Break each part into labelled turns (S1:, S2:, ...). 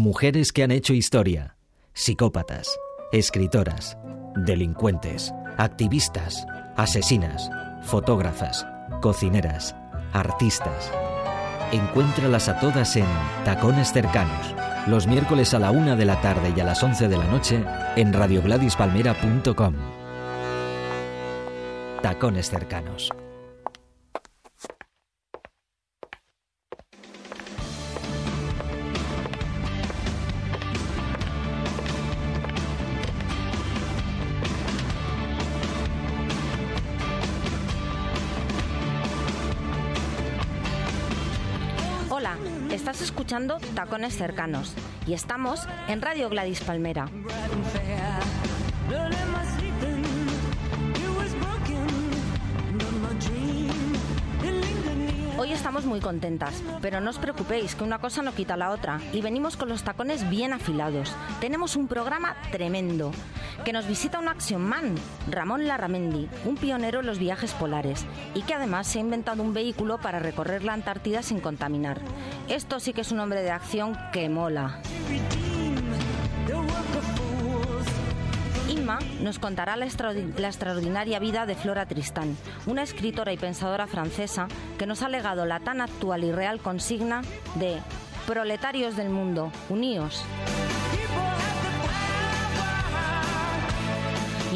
S1: Mujeres que han hecho historia, psicópatas, escritoras, delincuentes, activistas, asesinas, fotógrafas, cocineras, artistas. Encuéntralas a todas en Tacones Cercanos, los miércoles a la una de la tarde y a las 11 de la noche en radiogladispalmera.com. Tacones Cercanos.
S2: Escuchando Tacones Cercanos y estamos en Radio Gladys Palmera. Hoy estamos muy contentas, pero no os preocupéis que una cosa no quita la otra y venimos con los tacones bien afilados. Tenemos un programa tremendo, que nos visita un action man, Ramón Larramendi, un pionero en los viajes polares y que además se ha inventado un vehículo para recorrer la Antártida sin contaminar. Esto sí que es un hombre de acción que mola. Inma nos contará la, la extraordinaria vida de Flora Tristán, una escritora y pensadora francesa que nos ha legado la tan actual y real consigna de Proletarios del mundo, uníos.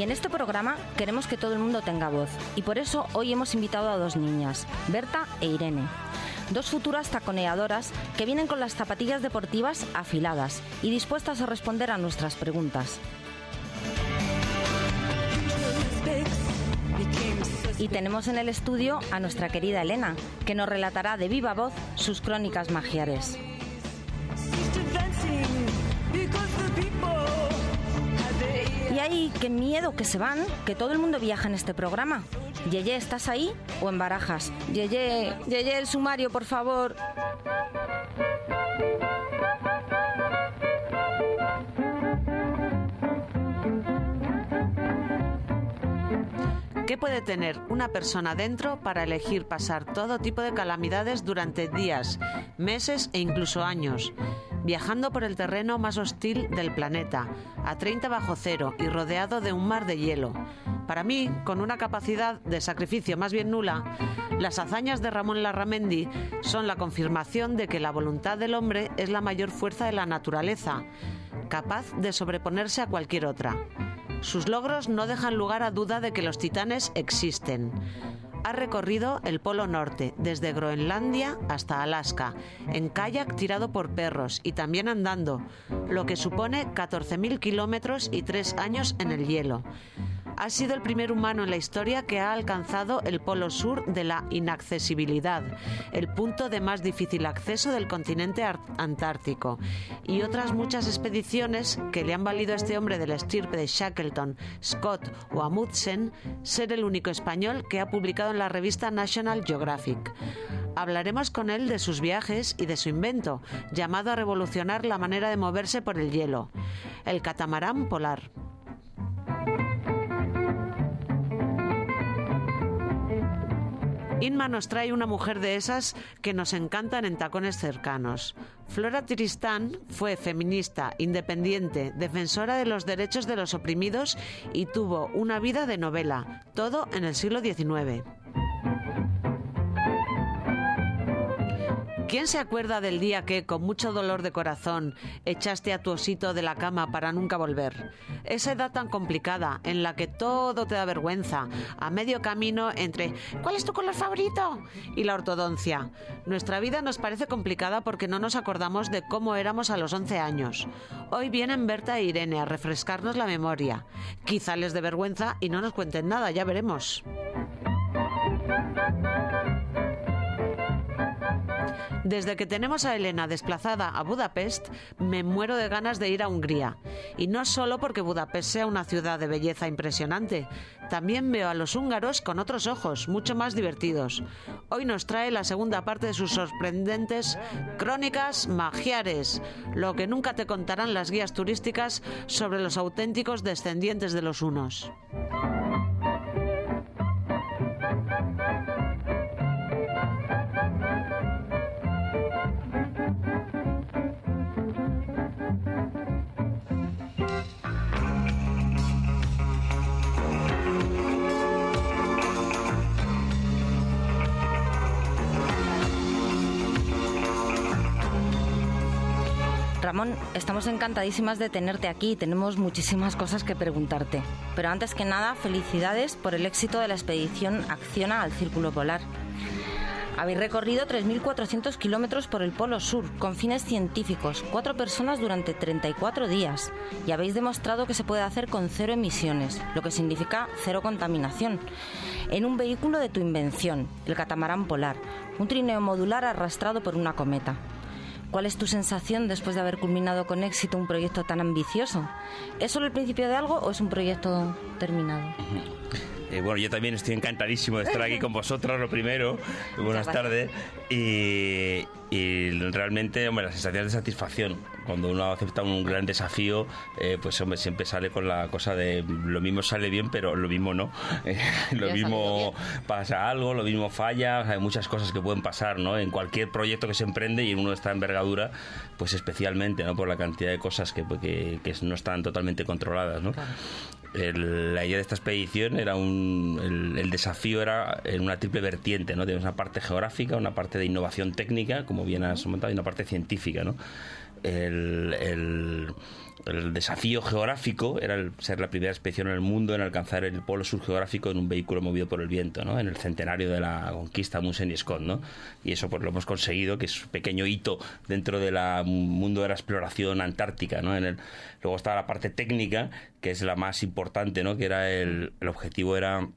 S2: En este programa queremos que todo el mundo tenga voz y por eso hoy hemos invitado a dos niñas, Berta e Irene. Dos futuras taconeadoras que vienen con las zapatillas deportivas afiladas y dispuestas a responder a nuestras preguntas. Y tenemos en el estudio a nuestra querida Elena, que nos relatará de viva voz sus crónicas magiares. Y ahí, qué miedo que se van, que todo el mundo viaja en este programa. Yeye, ¿estás ahí o en barajas? Yeye, Yeye, el sumario, por favor.
S3: ¿Qué puede tener una persona dentro para elegir pasar todo tipo de calamidades durante días, meses e incluso años? Viajando por el terreno más hostil del planeta, a 30 bajo cero y rodeado de un mar de hielo. Para mí, con una capacidad de sacrificio más bien nula, las hazañas de Ramón Larramendi son la confirmación de que la voluntad del hombre es la mayor fuerza de la naturaleza, capaz de sobreponerse a cualquier otra. Sus logros no dejan lugar a duda de que los titanes existen. Ha recorrido el Polo Norte, desde Groenlandia hasta Alaska, en kayak tirado por perros y también andando, lo que supone 14.000 kilómetros y tres años en el hielo. Ha sido el primer humano en la historia que ha alcanzado el polo sur de la inaccesibilidad, el punto de más difícil acceso del continente antártico, y otras muchas expediciones que le han valido a este hombre del estirpe de Shackleton, Scott o Amundsen ser el único español que ha publicado en la revista National Geographic. Hablaremos con él de sus viajes y de su invento, llamado a revolucionar la manera de moverse por el hielo, el catamarán polar. Inma nos trae una mujer de esas que nos encantan en tacones cercanos. Flora Tristán fue feminista, independiente, defensora de los derechos de los oprimidos y tuvo una vida de novela, todo en el siglo XIX. ¿Quién se acuerda del día que, con mucho dolor de corazón, echaste a tu osito de la cama para nunca volver? Esa edad tan complicada, en la que todo te da vergüenza, a medio camino entre ¿cuál es tu color favorito? y la ortodoncia. Nuestra vida nos parece complicada porque no nos acordamos de cómo éramos a los 11 años. Hoy vienen Berta e Irene a refrescarnos la memoria. Quizá les dé vergüenza y no nos cuenten nada, ya veremos. Desde que tenemos a Elena desplazada a Budapest, me muero de ganas de ir a Hungría. Y no solo porque Budapest sea una ciudad de belleza impresionante, también veo a los húngaros con otros ojos, mucho más divertidos. Hoy nos trae la segunda parte de sus sorprendentes crónicas magiares, lo que nunca te contarán las guías turísticas sobre los auténticos descendientes de los unos.
S2: Ramón, estamos encantadísimas de tenerte aquí tenemos muchísimas cosas que preguntarte. Pero antes que nada, felicidades por el éxito de la expedición Acciona al Círculo Polar. Habéis recorrido 3.400 kilómetros por el Polo Sur con fines científicos, cuatro personas durante 34 días, y habéis demostrado que se puede hacer con cero emisiones, lo que significa cero contaminación, en un vehículo de tu invención, el catamarán polar, un trineo modular arrastrado por una cometa. ¿Cuál es tu sensación después de haber culminado con éxito un proyecto tan ambicioso? ¿Es solo el principio de algo o es un proyecto terminado?
S4: Eh, bueno, yo también estoy encantadísimo de estar aquí con vosotros, lo primero. Buenas tardes. Y, realmente, hombre, la sensación de satisfacción. Cuando uno acepta un gran desafío, eh, pues hombre, siempre sale con la cosa de lo mismo sale bien, pero lo mismo no. lo mismo pasa algo, lo mismo falla. hay muchas cosas que pueden pasar, ¿no? En cualquier proyecto que se emprende y en uno está envergadura, pues especialmente, ¿no? Por la cantidad de cosas que, que, no están totalmente controladas, ¿no? La idea de esta expedición era un, el, desafío era en una triple vertiente, ¿no? Tenemos una parte geográfica, una parte de innovación técnica, como bien has comentado, y una parte científica, ¿no? el el desafío geográfico era el, ser la primera expedición en el mundo en alcanzar el polo sur geográfico en un vehículo movido por el viento, ¿no? En el centenario de la conquista Munsen y Scott, ¿no? Y eso pues lo hemos conseguido, que es un pequeño hito dentro del mundo de la exploración antártica, ¿no? En el, luego estaba la parte técnica, que es la más importante, ¿no? Que era el, el objetivo era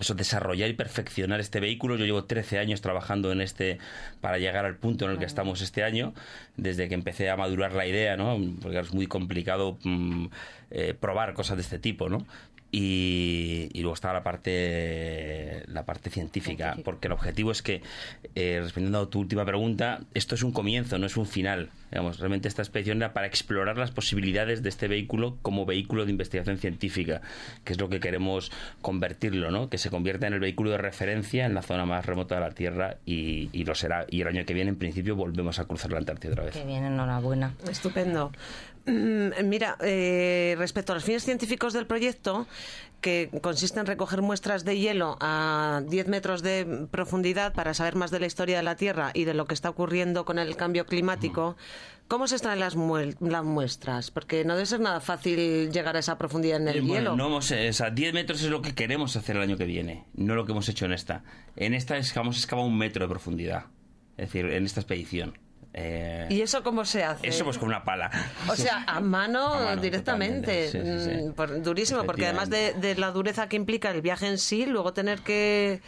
S4: eso, desarrollar y perfeccionar este vehículo. Yo llevo 13 años trabajando en este para llegar al punto en el que estamos este año, desde que empecé a madurar la idea, ¿no? Porque es muy complicado mm, eh, probar cosas de este tipo, ¿no? Y, luego está la parte la parte científica, porque el objetivo es que, eh, respondiendo a tu última pregunta, esto es un comienzo, no es un final. Digamos, realmente esta expedición era para explorar las posibilidades de este vehículo como vehículo de investigación científica, que es lo que queremos convertirlo, ¿no? Que se convierta en el vehículo de referencia en la zona más remota de la Tierra y, y lo será. Y el año que viene, en principio, volvemos a cruzar la Antártida otra vez.
S2: Que bien, enhorabuena.
S3: Estupendo. Mm, mira, eh, respecto a los fines científicos del proyecto, que consiste en recoger muestras de hielo a 10 metros de profundidad para saber más de la historia de la Tierra y de lo que está ocurriendo con el cambio climático, ¿cómo se extraen las, muestras? Porque no debe ser nada fácil llegar a esa profundidad en el
S4: eh,
S3: hielo.
S4: No, o sea, 10 metros es lo que queremos hacer el año que viene, no lo que hemos hecho en esta. En esta vamos a excavar un metro de profundidad, es decir, en esta expedición.
S3: Eh, ¿Y eso cómo se hace?
S4: Eso pues con una pala.
S3: O sea, a mano, directamente. Mm, durísimo, porque además de, la dureza que implica el viaje en sí, luego tener que,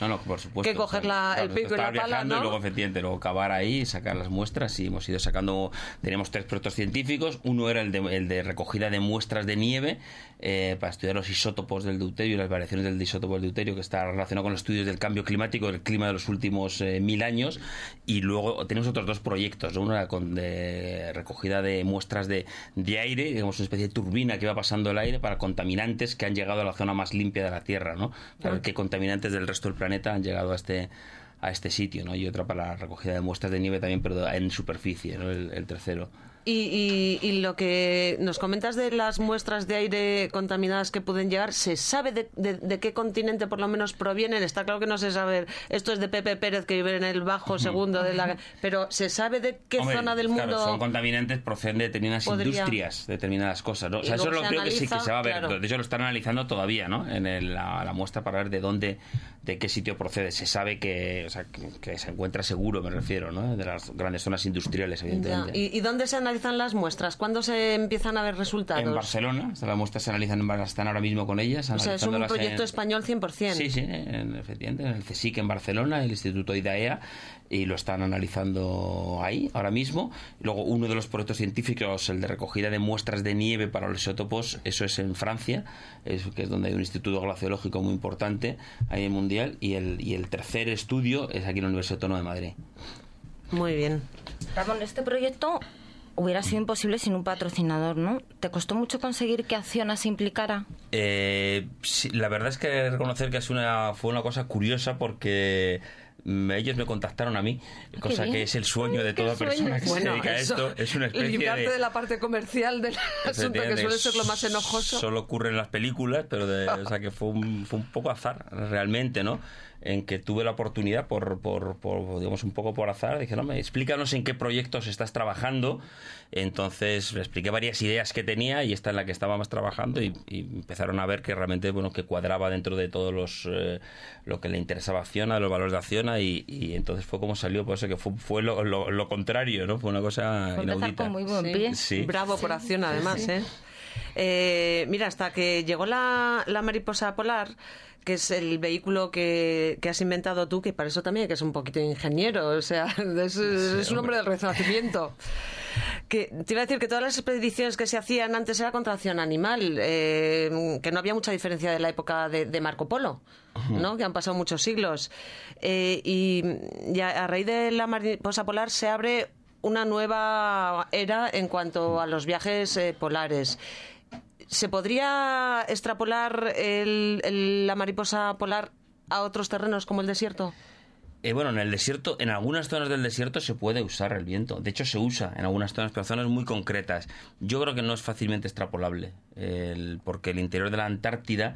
S3: que coger la, el pico y la pala. ¿no?
S4: Y luego, efectivamente, luego cavar ahí, sacar las muestras. Y hemos ido sacando. Teníamos tres proyectos científicos. Uno era el de, el de recogida de muestras de nieve eh, para estudiar los isótopos del deuterio y las variaciones del isótopo del deuterio, que está relacionado con los estudios del cambio climático, del clima de los últimos eh, mil años. Y luego tenemos otros dos proyectos una con de recogida de muestras de, de, aire, digamos una especie de turbina que va pasando el aire para contaminantes que han llegado a la zona más limpia de la Tierra, ¿no? Para qué contaminantes del resto del planeta han llegado a este a este sitio, ¿no? Y otra para la recogida de muestras de nieve también, pero en superficie, ¿no? el tercero.
S3: Y, lo que nos comentas de las muestras de aire contaminadas que pueden llegar, ¿se sabe de, qué continente por lo menos provienen? Está claro que no se sabe, esto es de Pepe Pérez que vive en el bajo segundo de la... Pero ¿se sabe de qué zona del mundo...?
S4: son contaminantes, proceden de determinadas industrias, determinadas cosas, ¿no? O sea, eso es lo creo que sí que se va a ver. De hecho, lo están analizando todavía, ¿no? En la, muestra para ver de dónde, de qué sitio procede. Se sabe que, o sea, que, se encuentra seguro, me refiero, ¿no? De las grandes zonas industriales, evidentemente.
S3: ¿Y, ¿Y dónde se analiza analizan las muestras? ¿Cuándo se empiezan a ver resultados?
S4: En Barcelona, las muestras se analizan, están ahora mismo con ellas.
S3: O sea, es un proyecto español 100%.
S4: Sí, sí, en, efectivamente, en el CSIC en Barcelona, el Instituto IDAEA, y lo están analizando ahí, ahora mismo. Luego, uno de los proyectos científicos, el de recogida de muestras de nieve para los isótopos, eso es en Francia, es, que es donde hay un instituto glaciológico muy importante ahí en mundial, y el, y el tercer estudio es aquí en la Universidad Autónoma de Madrid.
S3: Muy bien.
S2: Ramón, este proyecto hubiera sido imposible sin un patrocinador, ¿no? ¿Te costó mucho conseguir que Acciona se implicara?
S4: Eh, la verdad es que reconocer que es una, fue una cosa curiosa porque ellos me contactaron a mí, cosa que es el sueño de toda persona que se dedica a esto. Es una especie
S3: de, de la parte comercial del asunto, que suele ser lo más enojoso.
S4: Solo ocurre en las películas, pero o sea que fue un, fue un poco azar, realmente, ¿no? En que tuve la oportunidad, por, por, por digamos, un poco por azar, dije, no, me explícanos en qué proyectos estás trabajando. Entonces le expliqué varias ideas que tenía y esta en la que estábamos trabajando y, empezaron a ver que realmente, bueno, que cuadraba dentro de todos los, eh, lo que le interesaba a Acciona, los valores de Acciona y, y entonces fue como salió, por eso que fue, fue lo, lo, contrario, ¿no? Fue una cosa inaudita.
S2: muy buen pie.
S3: Sí. Bravo por Acciona, además, ¿eh? ¿Eh? mira, hasta que llegó la, la mariposa polar, que es el vehículo que, has inventado tú, que para eso también que es un poquito ingeniero, o sea, es, un hombre del renacimiento. Que, te iba a decir que todas las expediciones que se hacían antes era contra acción animal, eh, que no había mucha diferencia de la época de, Marco Polo, ¿no? que han pasado muchos siglos. Eh, y, a, raíz de la mariposa polar se abre una nueva era en cuanto a los viajes eh, polares. ¿Se podría extrapolar la mariposa polar a otros terrenos como el desierto?
S4: Eh, bueno, en el desierto, en algunas zonas del desierto se puede usar el viento. De hecho, se usa en algunas zonas, pero zonas muy concretas. Yo creo que no es fácilmente extrapolable, porque el interior de la Antártida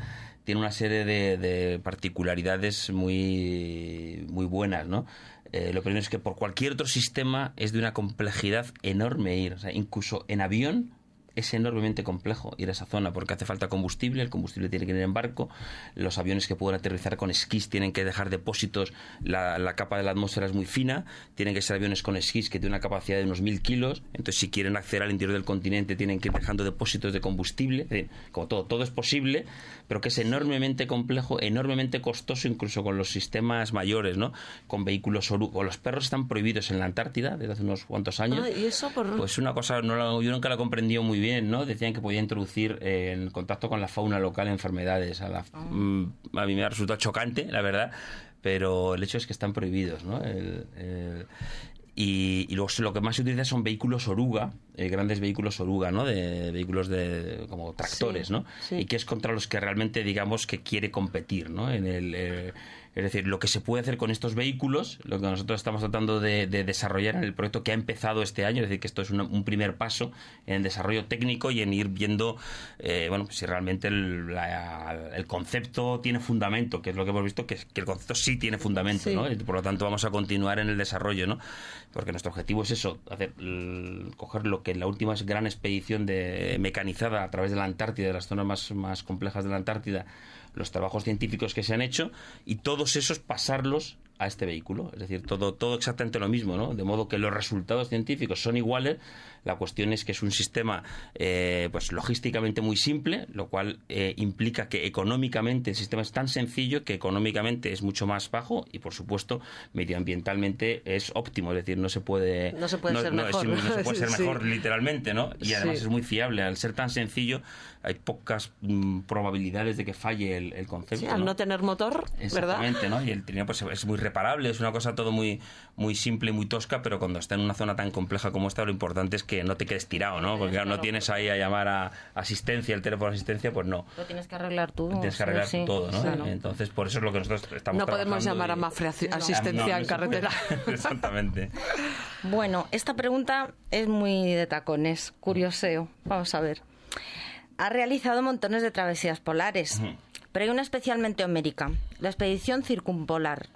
S4: tiene una serie de, particularidades muy, muy buenas, ¿no? Eh, lo primero es que por cualquier otro sistema es de una complejidad enorme ir. O sea, incluso en avión es enormemente complejo ir a esa zona porque hace falta combustible, el combustible tiene que ir en barco, los aviones que pueden aterrizar con esquís tienen que dejar depósitos, la, capa de la atmósfera es muy fina, tienen que ser aviones con esquís que tienen una capacidad de unos mil kilos, entonces si quieren acceder al interior del continente tienen que ir dejando depósitos de combustible, como todo, todo es posible, pero que es enormemente complejo, enormemente costoso incluso con los sistemas mayores, ¿no? Con vehículos o los perros están prohibidos en la Antártida desde hace unos cuantos años.
S3: Ah, ¿y eso por...
S4: Pues una cosa, no yo nunca la he comprendido muy bien ¿no? Decían que podía introducir eh, en contacto con la fauna local enfermedades. A, la, ah. mm, a mí me ha resultado chocante, la verdad, pero el hecho es que están prohibidos, ¿no? y, y luego lo que más se utiliza son vehículos oruga, eh, grandes vehículos oruga, ¿no? De vehículos de como tractores, ¿no? Y que es contra los que realmente digamos que quiere competir, ¿no? En el eh, es decir, lo que se puede hacer con estos vehículos, lo que nosotros estamos tratando de, desarrollar en el proyecto que ha empezado este año, es decir, que esto es un primer paso en el desarrollo técnico y en ir viendo, eh, bueno, si realmente el, concepto tiene fundamento, que es lo que hemos visto, que, el concepto sí tiene fundamento, ¿no? Y por lo tanto vamos a continuar en el desarrollo, ¿no? Porque nuestro objetivo es eso, hacer, coger lo que en la última gran expedición de mecanizada a través de la Antártida, de las zonas más, más complejas de la Antártida, los trabajos científicos que se han hecho y todos esos pasarlos a este vehículo. Es decir, todo, todo exactamente lo mismo, ¿no? De modo que los resultados científicos son iguales. La cuestión es que es un sistema eh, pues logísticamente muy simple, lo cual eh, implica que económicamente el sistema es tan sencillo que económicamente es mucho más bajo y, por supuesto, medioambientalmente es óptimo. Es decir, no se puede,
S3: no se puede ser mejor,
S4: no se puede ser mejor literalmente, ¿no? Y además es muy fiable. Al ser tan sencillo, hay pocas mm, probabilidades de que falle el, concepto.
S3: al ¿no? tener motor, ¿verdad?
S4: Exactamente, ¿no? Y el trineo pues, es muy reparable, es una cosa todo muy, muy simple muy tosca, pero cuando está en una zona tan compleja como esta, lo importante es que no te quedes tirado, ¿no? Porque claro, no tienes ahí a llamar a asistencia, el teléfono de asistencia, pues no.
S2: Lo tienes que arreglar tú.
S4: Tienes que arreglar todo, ¿no? Entonces, por eso es lo que nosotros estamos
S3: No podemos llamar a Mafre asistencia en carretera.
S4: Exactamente.
S2: bueno, esta pregunta es muy de tacones, curioseo. Vamos a ver. Ha realizado montones de travesías polares, pero hay una especialmente homérica, la expedición circumpolar,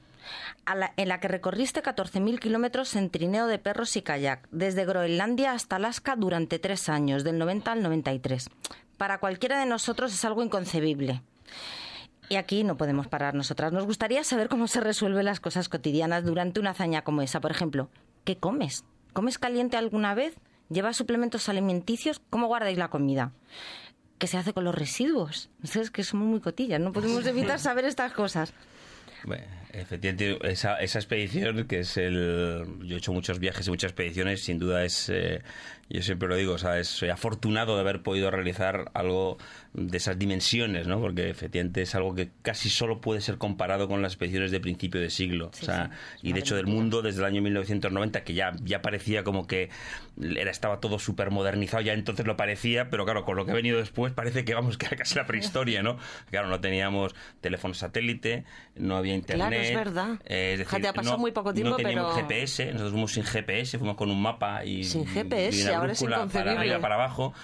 S2: en la que recorriste 14.000 kilómetros en trineo de perros y kayak, desde Groenlandia hasta Alaska durante tres años, del 90 al 93. Para cualquiera de nosotros es algo inconcebible. Y aquí no podemos parar nosotras. Nos gustaría saber cómo se resuelven las cosas cotidianas durante una hazaña como esa. Por ejemplo, ¿qué comes? ¿Comes caliente alguna vez? ¿Llevas suplementos alimenticios? ¿Cómo guardáis la comida? ¿Qué se hace con los residuos? Es que somos muy cotillas, no podemos evitar saber estas cosas.
S4: Bueno, efectivamente, esa, esa expedición, que es el. Yo he hecho muchos viajes y muchas expediciones, sin duda es. Eh, yo siempre lo digo, o sea, soy afortunado de haber podido realizar algo de esas dimensiones, ¿no? Porque efectivamente es algo que casi solo puede ser comparado con las expediciones de principio de siglo. o sea, y de hecho del mundo desde el año 1990, que ya, ya parecía como que era, estaba todo súper modernizado, ya entonces lo parecía, pero claro, con lo que ha venido después parece que vamos, que era casi la prehistoria, ¿no? Claro, no teníamos teléfono satélite, no había internet.
S3: Claro, es verdad.
S4: Eh, es decir,
S3: ha pasado muy poco tiempo,
S4: no teníamos GPS, nosotros fuimos sin GPS, fuimos con un mapa y...
S3: Sin GPS, ahora es
S4: para arriba, para abajo.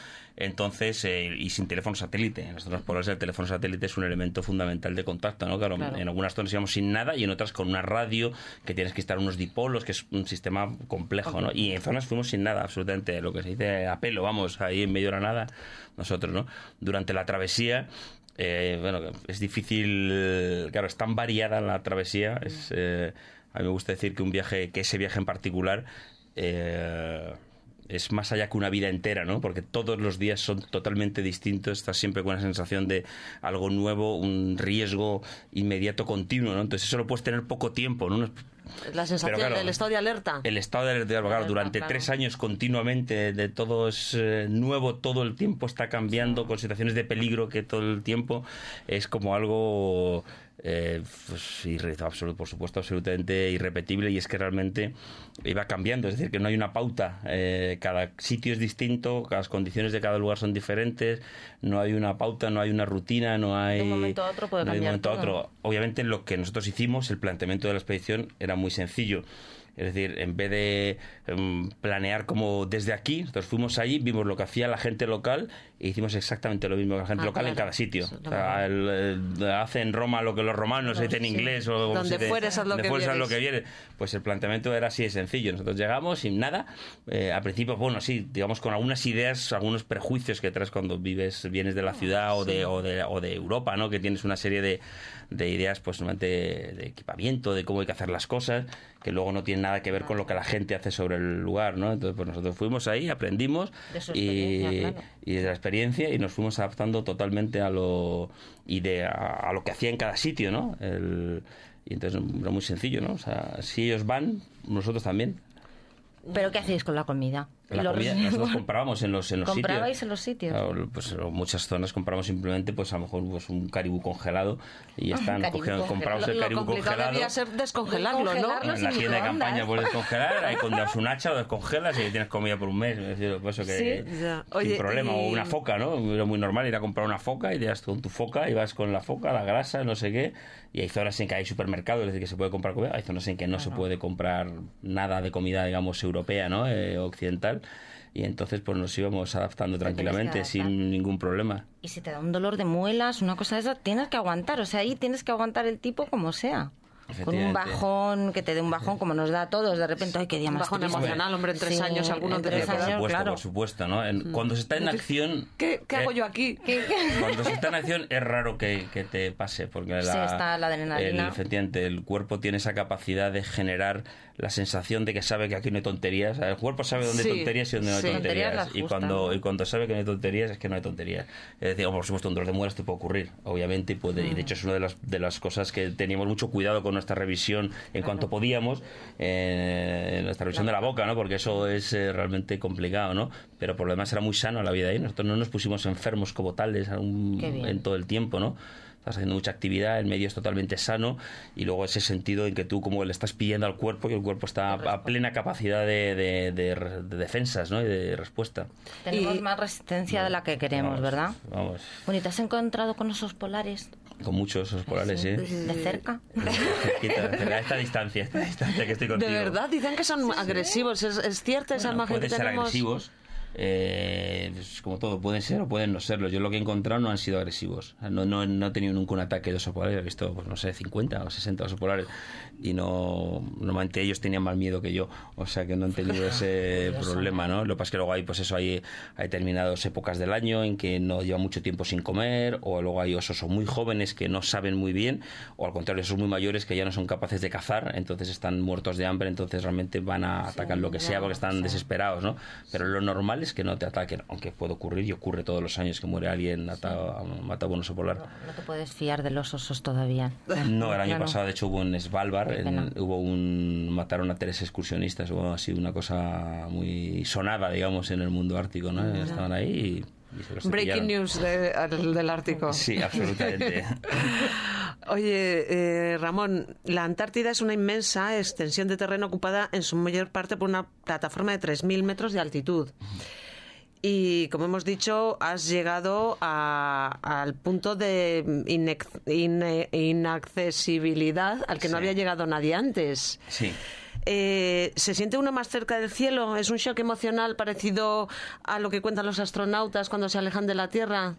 S4: entonces, eh, y sin teléfono satélite. En las zonas polares el teléfono satélite es un elemento fundamental de contacto, ¿no? Claro,
S2: Claro.
S4: en algunas zonas íbamos sin nada y en otras con una radio que tienes que estar unos dipolos, que es un sistema complejo, ¿no? Y en zonas fuimos sin nada, absolutamente, lo que se dice a pelo, vamos, ahí en medio de la nada, nosotros, ¿no? Durante la travesía, eh, bueno, es difícil, claro, es tan variada la travesía, es, eh, a mí me gusta decir que un viaje, que ese viaje en particular, eh, es más allá que una vida entera, ¿no? Porque todos los días son totalmente distintos, estás siempre con una sensación de algo nuevo, un riesgo inmediato continuo, ¿no? Entonces eso lo puedes tener poco tiempo, ¿no?
S3: La sensación
S4: claro,
S3: del estado de alerta.
S4: El estado de alerta, claro, durante
S3: claro.
S4: tres años continuamente, de todo es eh, nuevo, todo el tiempo está cambiando, con situaciones de peligro que todo el tiempo es como algo, eh, pues, absoluto, por supuesto, absolutamente irrepetible y es que realmente iba cambiando, es decir, que no hay una pauta, eh, cada sitio es distinto, las condiciones de cada lugar son diferentes, no hay una pauta, no hay una rutina, no hay...
S2: De un momento a otro puede
S4: no
S2: cambiar
S4: momento a
S2: todo.
S4: otro obviamente lo que nosotros hicimos, el planteamiento de la expedición era muy sencillo. Es decir, en vez de em, planear como desde aquí, nosotros fuimos allí, vimos lo que hacía la gente local e hicimos exactamente lo mismo que la gente
S3: Ah,
S4: local en
S3: claro.
S4: cada sitio.
S3: Eso,
S4: O sea, el- el- hace en Roma lo que los romanos, se dice en inglés o
S3: Donde fueres, lo
S4: lo que vieres. Pues el planteamiento era así de sencillo. Nosotros llegamos sin nada. eh, al principio, bueno, sí, digamos con algunas ideas, algunos prejuicios que traes cuando vives, vienes de la ciudad o, de, o, de, o de Europa, ¿no? Que tienes una serie de, de ideas, pues, normalmente de equipamiento, de cómo hay que hacer las cosas, que luego no tienen nada que ver con lo que la gente hace sobre el lugar, ¿no? Entonces, pues nosotros fuimos ahí, aprendimos
S2: De
S4: y,
S2: claro.
S4: y de la experiencia y nos fuimos adaptando totalmente a lo y de a, a lo que hacía en cada sitio, ¿no? El- y entonces era muy sencillo, ¿no? O sea, si ellos van, nosotros también.
S2: ¿Pero qué hacéis con la comida?
S4: La
S2: Los
S4: comida nosotros comprábamos en los, en los
S2: ¿Comprabais
S4: sitios.
S2: en los sitios?
S4: Claro, pues en muchas zonas compramos simplemente, pues a lo mejor pues, un caribú congelado y ya está. nos
S2: caribú
S4: cogíamos- compramos
S3: Lo,
S4: el
S3: lo
S4: caribú
S3: complicado
S4: congelado.
S3: debía ser descongelarlo, ¿no?
S4: En la
S2: sin
S4: tienda de campaña puedes descongelar, ahí con das un hacha lo descongelas y tienes comida por un mes. Es decir, por eso que
S3: Sí, ya.
S4: sin
S3: Oye,
S4: problema. O
S3: y-
S4: una foca, ¿no? Era muy normal ir a comprar una foca y te vas con tu foca y vas con la foca, la grasa, no sé qué. Y hay zonas en que hay supermercados, es decir, que se puede comprar comida. Hay zonas en que no se puede comprar nada de comida, digamos, europea, ¿no? Eh, occidental. Y entonces pues nos íbamos adaptando tranquilamente, sin ningún problema.
S2: Y si te da un dolor de muelas, una cosa de esa, tienes que aguantar. O sea, ahí tienes que aguantar el tipo como sea. Con un bajón, que te dé un bajón, como nos da a todos. De repente, ay, qué día
S3: Un
S2: más
S3: bajón
S2: triste.
S3: emocional, hombre, en tres años alguno
S2: en
S3: te
S2: tres
S3: tiene que
S4: por
S2: años,
S4: supuesto,
S2: claro.
S4: por supuesto, ¿no? En- cuando se está en acción...
S3: ¿Qué, qué hago
S4: eh,
S3: yo aquí?
S4: Cuando se está en acción es raro que, que te pase, porque la,
S2: Sí, está la adrenalina.
S4: El, efectivamente, el cuerpo tiene esa capacidad de generar la sensación de que sabe que aquí no hay tonterías. El cuerpo sabe dónde
S3: Sí,
S4: hay tonterías y dónde no hay
S3: sí.
S2: Tonterías
S4: Y cuando, y cuando sabe que no hay tonterías es que no hay tonterías. Es decir, por supuesto, un dolor de muelas te puede ocurrir, obviamente, y, puede, y de hecho es una de las, de las cosas que teníamos mucho cuidado con nuestra revisión en cuanto podíamos, eh, en nuestra revisión de la boca, ¿no? Porque eso es eh, realmente complicado, ¿no? Pero por lo demás era muy sano la vida ahí. Nosotros no nos pusimos enfermos como tales en todo el tiempo, ¿no? Estás haciendo mucha actividad, el medio es totalmente sano y luego ese sentido en que tú como le estás pidiendo al cuerpo y el cuerpo está a plena capacidad de, de- de de defensas, ¿no? Y de respuesta.
S2: Tenemos
S3: Y-
S2: más resistencia de la que queremos,
S4: Vamos,
S2: ¿verdad?
S4: Vamos,
S2: Bueno, ¿y te has encontrado con osos polares
S4: con muchos osos polares, ¿sí?
S2: de cerca?
S4: A esta distancia, a esta distancia que estoy
S3: De
S4: contigo.
S3: verdad, dicen que son agresivos. ¿Es, es cierta esa
S4: Bueno,
S3: imagen que
S4: pueden ser
S3: tenemos?
S4: agresivos. Eh, como todo, pueden ser o pueden no serlo. Yo lo que he encontrado no han sido agresivos. No, no, no he tenido nunca un ataque de oso polar. He visto, pues no sé, 50 o 60 osos polares. Y no, normalmente ellos tenían más miedo que yo. O sea que no han tenido ese problema, ¿no? Lo que pasa es que luego hay, pues eso, hay, hay determinadas épocas del año en que no llevan mucho tiempo sin comer. O luego hay osos muy jóvenes que no saben muy bien. O al contrario, esos muy mayores que ya no son capaces de cazar. Entonces están muertos de hambre. Entonces realmente van a atacar lo que sea porque están desesperados, ¿no? Pero lo normal es que no te ataquen, aunque puede ocurrir y ocurre todos los años que muere alguien atado, matado por un oso polar.
S2: No te puedes fiar de los osos todavía.
S4: No, el año
S2: Claro.
S4: pasado de hecho hubo en Svalbard, en- hubo un mataron a tres excursionistas, hubo así una cosa muy sonada, digamos, en el mundo ártico, ¿no? Estaban ahí y,
S3: Breaking news de- al- del Ártico.
S4: Sí, absolutamente.
S3: Oye, eh, Ramón, la Antártida es una inmensa extensión de terreno ocupada en su mayor parte por una plataforma de 3.000 metros de altitud. Y como hemos dicho, has llegado a- al punto de inex- inaccesibilidad al que no había llegado nadie antes.
S4: Sí.
S3: Eh, ¿Se siente uno más cerca del cielo? ¿Es un shock emocional parecido a lo que cuentan los astronautas cuando se alejan de la Tierra?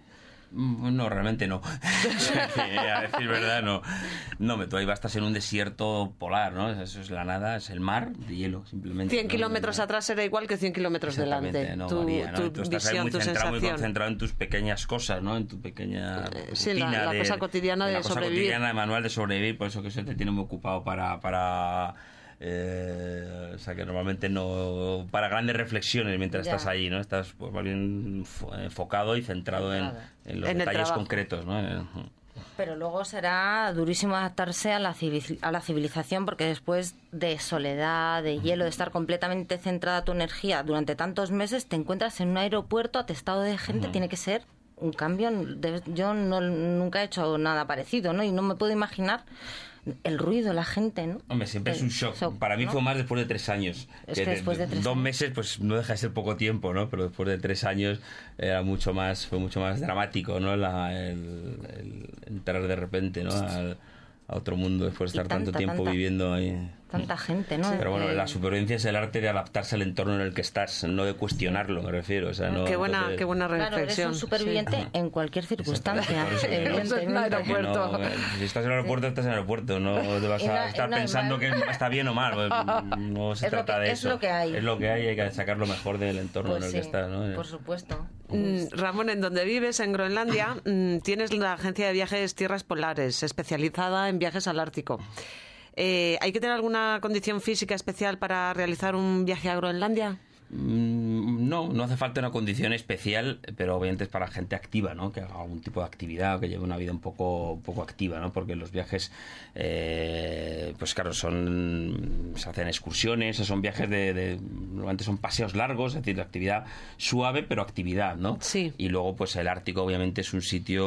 S4: Mm, no, realmente no. a decir verdad, no. No, me tú ahí vas a en un desierto polar, ¿no? Eso es la nada, es el mar de hielo, simplemente.
S3: 100 kilómetros atrás será igual que 100 kilómetros delante.
S4: No,
S3: tu,
S4: varía, ¿no?
S3: tu
S4: tú estás
S3: visión,
S4: ahí muy centrado, muy concentrado en tus pequeñas cosas, ¿no? En tu pequeña
S3: Eh, sí, la- la
S4: de-
S3: cosa cotidiana de
S4: la cosa
S3: sobrevivir.
S4: cotidiana, de manual de sobrevivir, por eso que eso te tiene muy ocupado para... para eh, o sea que normalmente no para grandes reflexiones mientras
S2: Ya.
S4: estás ahí, ¿no? Estás pues, más bien fo- enfocado y centrado en, los
S3: En
S4: detalles concretos, ¿no? En-
S2: Pero luego será durísimo adaptarse a la, civil- a la civilización porque después de soledad, de hielo, de estar completamente centrada tu energía durante tantos meses, te encuentras en un aeropuerto atestado de gente, tiene que ser un cambio. de- yo no, nunca he hecho nada parecido, ¿no? Y no me puedo imaginar el ruido, la gente, ¿no?
S4: Hombre, siempre es un
S2: El
S4: shock. Para mí
S2: ¿no?
S4: fue más después de tres años.
S2: Es que después de tres
S4: dos
S2: años.
S4: meses, pues no deja de ser poco tiempo, ¿no? Pero después de tres años era mucho más, fue mucho más dramático, ¿no? La- el, el entrar de repente, ¿no? Al- a otro mundo después de estar tanto tiempo
S2: tanta-
S4: viviendo ahí.
S2: Tanta gente, ¿no?
S4: Pero bueno,
S2: Eh,
S4: la supervivencia es el arte de adaptarse al entorno en el que estás, no de cuestionarlo, me refiero. O sea, no,
S3: qué, buena,
S4: entonces-
S3: qué buena
S2: Claro, eres
S3: reflexión.
S2: un superviviente
S3: sí.
S2: en cualquier circunstancia,
S4: eso.
S3: En un aeropuerto.
S4: No, eh, si estás en el aeropuerto, estás en el aeropuerto. No te vas a estar pensando que está bien o mal. pues, No se
S2: Es lo
S4: trata
S2: que-
S4: de
S2: es
S4: eso.
S2: lo que hay.
S4: Es lo que hay, hay que sacar lo mejor del entorno
S2: Pues
S4: en el
S2: sí,
S4: que estás. ¿no?
S2: por supuesto.
S3: Mm, Ramón, en donde vives, en Groenlandia, mm, tienes la agencia de viajes Tierras Polares, especializada en viajes al Ártico. Eh, ¿Hay que tener alguna condición física especial para realizar un viaje a Groenlandia?
S4: Mm, No, no hace falta una condición especial, pero obviamente es para gente activa, ¿no? Que haga algún tipo de actividad, que lleve una vida un poco, un poco activa, ¿no? Porque los viajes, eh, pues claro, son se hacen excursiones, son viajes de, de- normalmente son paseos largos, es decir, actividad suave, pero actividad, ¿no?
S3: Sí.
S4: Y luego, pues el Ártico obviamente es un sitio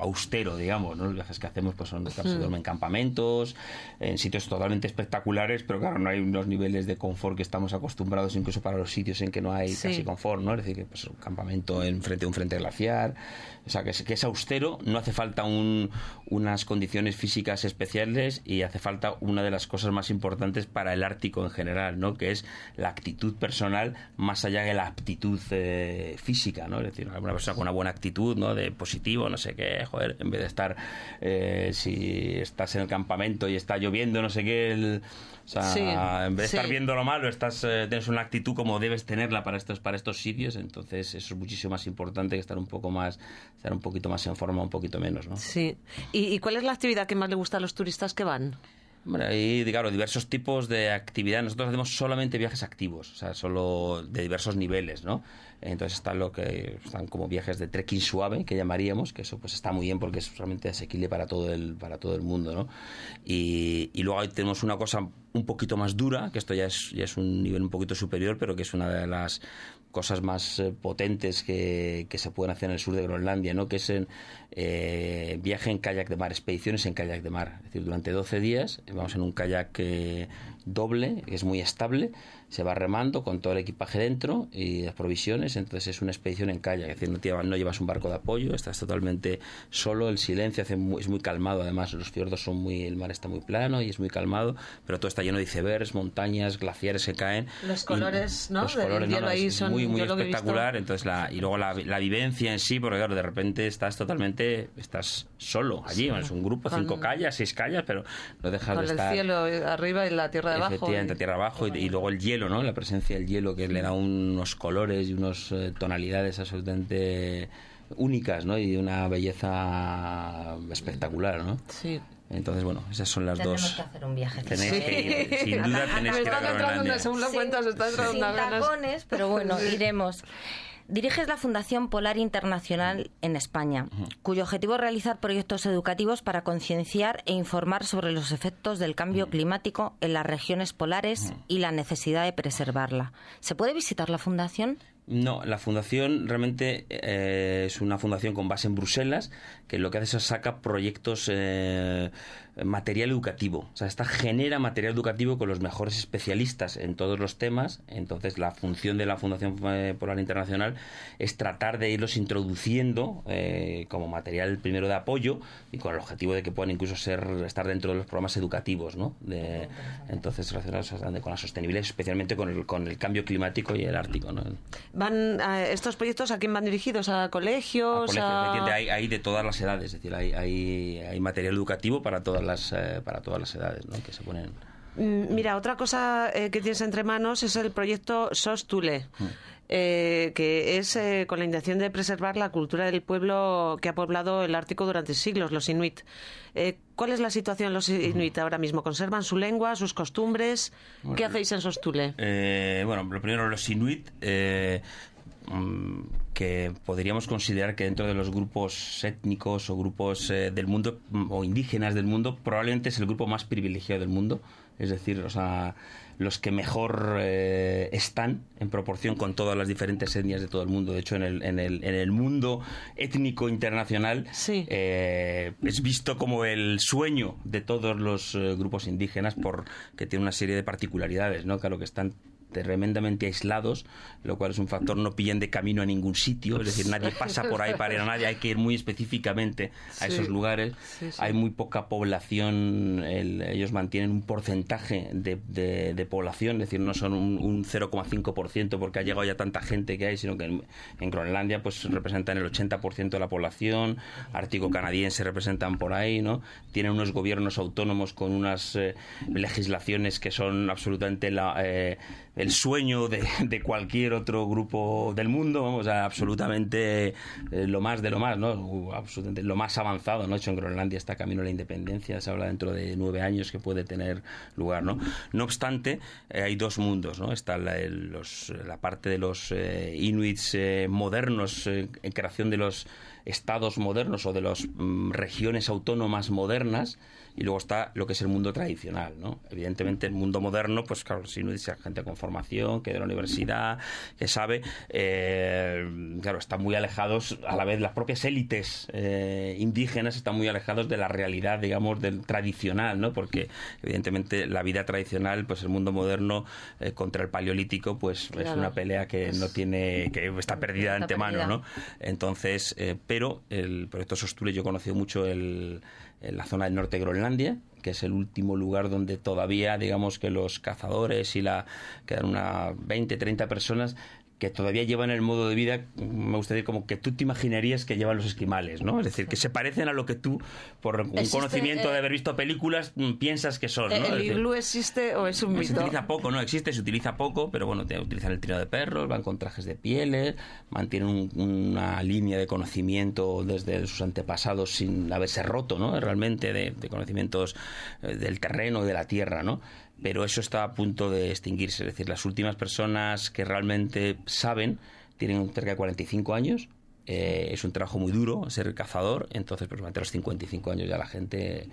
S4: austero, digamos, ¿no? Los viajes que hacemos, pues son claro, se duermen en campamentos, en sitios totalmente espectaculares, pero claro, no hay unos niveles de confort que estamos acostumbrados incluso para los sitios en que no hay
S3: Sí.
S4: casi confort, ¿no? Es decir, que pues, un campamento en frente a un frente glaciar, o sea, que es, que es austero, no hace falta un- unas condiciones físicas especiales y hace falta una de las cosas más importantes para el Ártico en general, ¿no? Que es la actitud personal más allá de la aptitud eh, física, ¿no? Es decir, una persona con una buena actitud, ¿no? De positivo, no sé qué, joder, en vez de estar, eh, si estás en el campamento y está lloviendo, no sé qué, el- o sea,
S3: Sí,
S4: en vez de
S3: sí.
S4: estar viendo lo malo, estás, eh, tienes una actitud como debes tenerla para estos, para estos sitios, entonces eso es muchísimo más importante que estar un poco más, estar un poquito más en forma, un poquito menos, ¿no?
S3: Sí. ¿Y, y cuál es la actividad que más le gusta a los turistas que van?
S4: Bueno, hay, claro, diversos tipos de actividad. Nosotros hacemos solamente viajes activos, o sea, solo de diversos niveles, ¿no? Entonces están lo que están como viajes de trekking suave, que llamaríamos, que eso pues está muy bien porque es realmente asequible para todo el, para todo el mundo, ¿no? Y, y luego ahí tenemos una cosa un poquito más dura, que esto ya es, ya es un nivel un poquito superior, pero que es una de las cosas más eh, potentes que, que se pueden hacer en el sur de Groenlandia, ¿no? que es en, eh, viaje en kayak de mar, expediciones en kayak de mar. Es decir, durante 12 días eh, vamos en un kayak doble, que es muy estable, se va remando con todo el equipaje dentro y las provisiones, entonces es una expedición en kayak, es decir, no, llevas, no llevas un barco de apoyo, estás totalmente solo, el silencio hace muy- es muy calmado, además los fiordos son muy, el mar está muy plano y es muy calmado, pero todo está lleno de icebergs, montañas, glaciares que caen.
S3: Los
S4: Y
S3: colores, ¿no?
S4: Los colores, no,
S3: ahí
S4: es
S3: son-
S4: muy, muy espectacular, entonces la, y luego la, la vivencia en sí, porque claro, de repente estás totalmente, estás solo allí, es un grupo,
S3: Con-
S4: cinco calles, seis calles, pero no dejas
S3: Con
S4: de
S3: el
S4: estar...
S3: cielo arriba y la tierra
S4: Efectivamente,
S3: Y-
S4: tierra abajo y, y luego el hielo, ¿no? La presencia del hielo que le da unos colores y unas tonalidades absolutamente únicas, ¿no? Y de una belleza espectacular, ¿no?
S3: Sí.
S4: Entonces, bueno, esas son las
S2: Tenemos
S4: dos.
S2: que hacer un viaje.
S4: Tenéis que ir, sin duda tenéis
S3: Me
S4: que ir a Groenlandia.
S3: según lo
S2: Sí,
S3: cuentas, entrando
S2: sin tacones, pero bueno, iremos. Diriges la Fundación Polar Internacional en España, cuyo objetivo es realizar proyectos educativos para concienciar e informar sobre los efectos del cambio climático en las regiones polares y la necesidad de preservarla. ¿Se puede visitar la fundación?
S4: No, la fundación realmente eh, es una fundación con base en Bruselas que lo que hace es saca proyectos eh, material educativo. O sea, esta genera material educativo con los mejores especialistas en todos los temas. Entonces, la función de la Fundación eh, Polar Internacional es tratar de irlos introduciendo como material primero de apoyo y con el objetivo de que puedan incluso ser estar dentro de los programas educativos, ¿no? De, entonces, relacionados con la sostenibilidad, especialmente con el, con el cambio climático y el ártico, ¿no?
S3: Van estos proyectos a quién van dirigidos a colegios,
S4: Hay, de todas las edades es decir hay, hay, material educativo para todas las eh, para todas las edades ¿no? que se ponen
S3: mm, Mira, otra cosa eh, que tienes entre manos es el proyecto SOS-TULE. Mm. Eh, que es con la intención de preservar la cultura del pueblo que ha poblado el Ártico durante siglos, los inuit. ¿Cuál es la situación los inuit ahora mismo? ¿Conservan su lengua, sus costumbres? ¿Qué hacéis en Sostule?
S4: bueno, lo primero, los inuit Mm, que podríamos considerar que dentro de los grupos étnicos o grupos eh, del mundo mm, o indígenas del mundo probablemente es el grupo más privilegiado del mundo es decir o sea los que mejor eh, están en proporción con todas las diferentes etnias de todo el mundo. De hecho en el, en el, en el mundo étnico internacional eh, es visto como el sueño de todos los grupos indígenas porque tiene una serie de particularidades no claro que están tremendamente aislados, lo cual es un factor, no pillen de camino a ningún sitio, es decir, nadie pasa por ahí para ir a nadie, hay que ir muy específicamente a esos lugares, hay muy poca población, ellos mantienen un porcentaje de, de, población, es decir, no son un, 0,5% porque ha llegado ya tanta gente que hay, sino que en, Groenlandia pues representan el 80% de la población, Ártico canadiense representan por ahí, ¿no? Tienen unos gobiernos autónomos con unas eh, legislaciones que son absolutamente la... Eh, el sueño de, de, cualquier otro grupo del mundo, vamos, absolutamente eh, lo más de lo más, ¿no? Absolutamente lo más avanzado, ¿no? hecho, en Groenlandia está camino a la independencia, se habla dentro de nueve años que puede tener lugar, ¿no? No obstante, eh, hay dos mundos, ¿no? Está la, los, la parte de los eh, inuits modernos, en creación de los estados modernos o de las mm, regiones autónomas modernas, y luego está lo que es el mundo tradicional, ¿no? Evidentemente el mundo moderno, pues claro, si uno dice gente con formación, que de la universidad, que sabe, eh, claro, están muy alejados, a la vez las propias élites eh, indígenas están muy alejados de la realidad, digamos, del tradicional, ¿no? Porque evidentemente la vida tradicional, pues el mundo moderno eh, contra el paleolítico, pues es una pelea que no tiene, que está perdida de antemano, ¿no? Entonces, pero el proyecto Sostule yo he conocido mucho el en la zona del norte de Groenlandia, que es el último lugar donde todavía, digamos que los cazadores y la quedan unas 20, 30 personas que todavía llevan el modo de vida, me gustaría decir, como que tú te imaginarías que llevan los esquimales, ¿no? Es decir, que se parecen a lo que tú, por un conocimiento de haber visto películas, mm, piensas que son, ¿no?
S3: ¿El iglú existe o es un mito?
S4: Se utiliza poco, no existe, se utiliza poco, pero bueno, utilizan el trino de perros, van con trajes de pieles, mantienen una línea de conocimiento desde sus antepasados sin haberse roto, ¿no? Realmente de, de conocimientos eh, del terreno, de la tierra, ¿no? Pero eso está a punto de extinguirse. Es decir, las últimas personas que realmente saben tienen cerca de 45 años. Eh, es un trabajo muy duro ser cazador, entonces, pues, a los 55 años ya la gente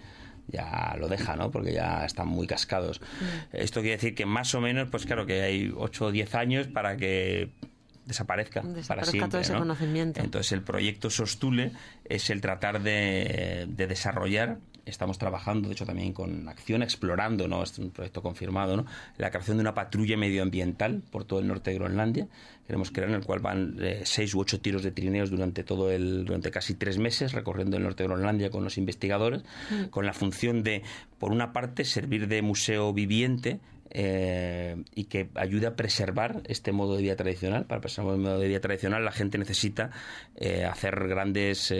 S4: ya lo deja, ¿no? Porque ya están muy cascados. Mm. Esto quiere decir que más o menos, pues claro, que hay 8 o 10 años para que desaparezca, para siempre.
S3: Todo ese conocimiento.
S4: Entonces el proyecto Sostule es el tratar de, de desarrollar estamos trabajando, de hecho también con Acción, explorando, ¿no? es un proyecto confirmado, ¿no? la creación de una patrulla medioambiental por todo el norte de Groenlandia. Queremos crear en el cual van eh, seis u ocho tiros de trineos durante todo el, durante casi tres meses recorriendo el norte de Groenlandia con los investigadores, mm. con la función de, por una parte, servir de museo viviente eh, y que ayude a preservar este modo de vida tradicional. Para preservar el modo de vida tradicional la gente necesita eh, hacer grandes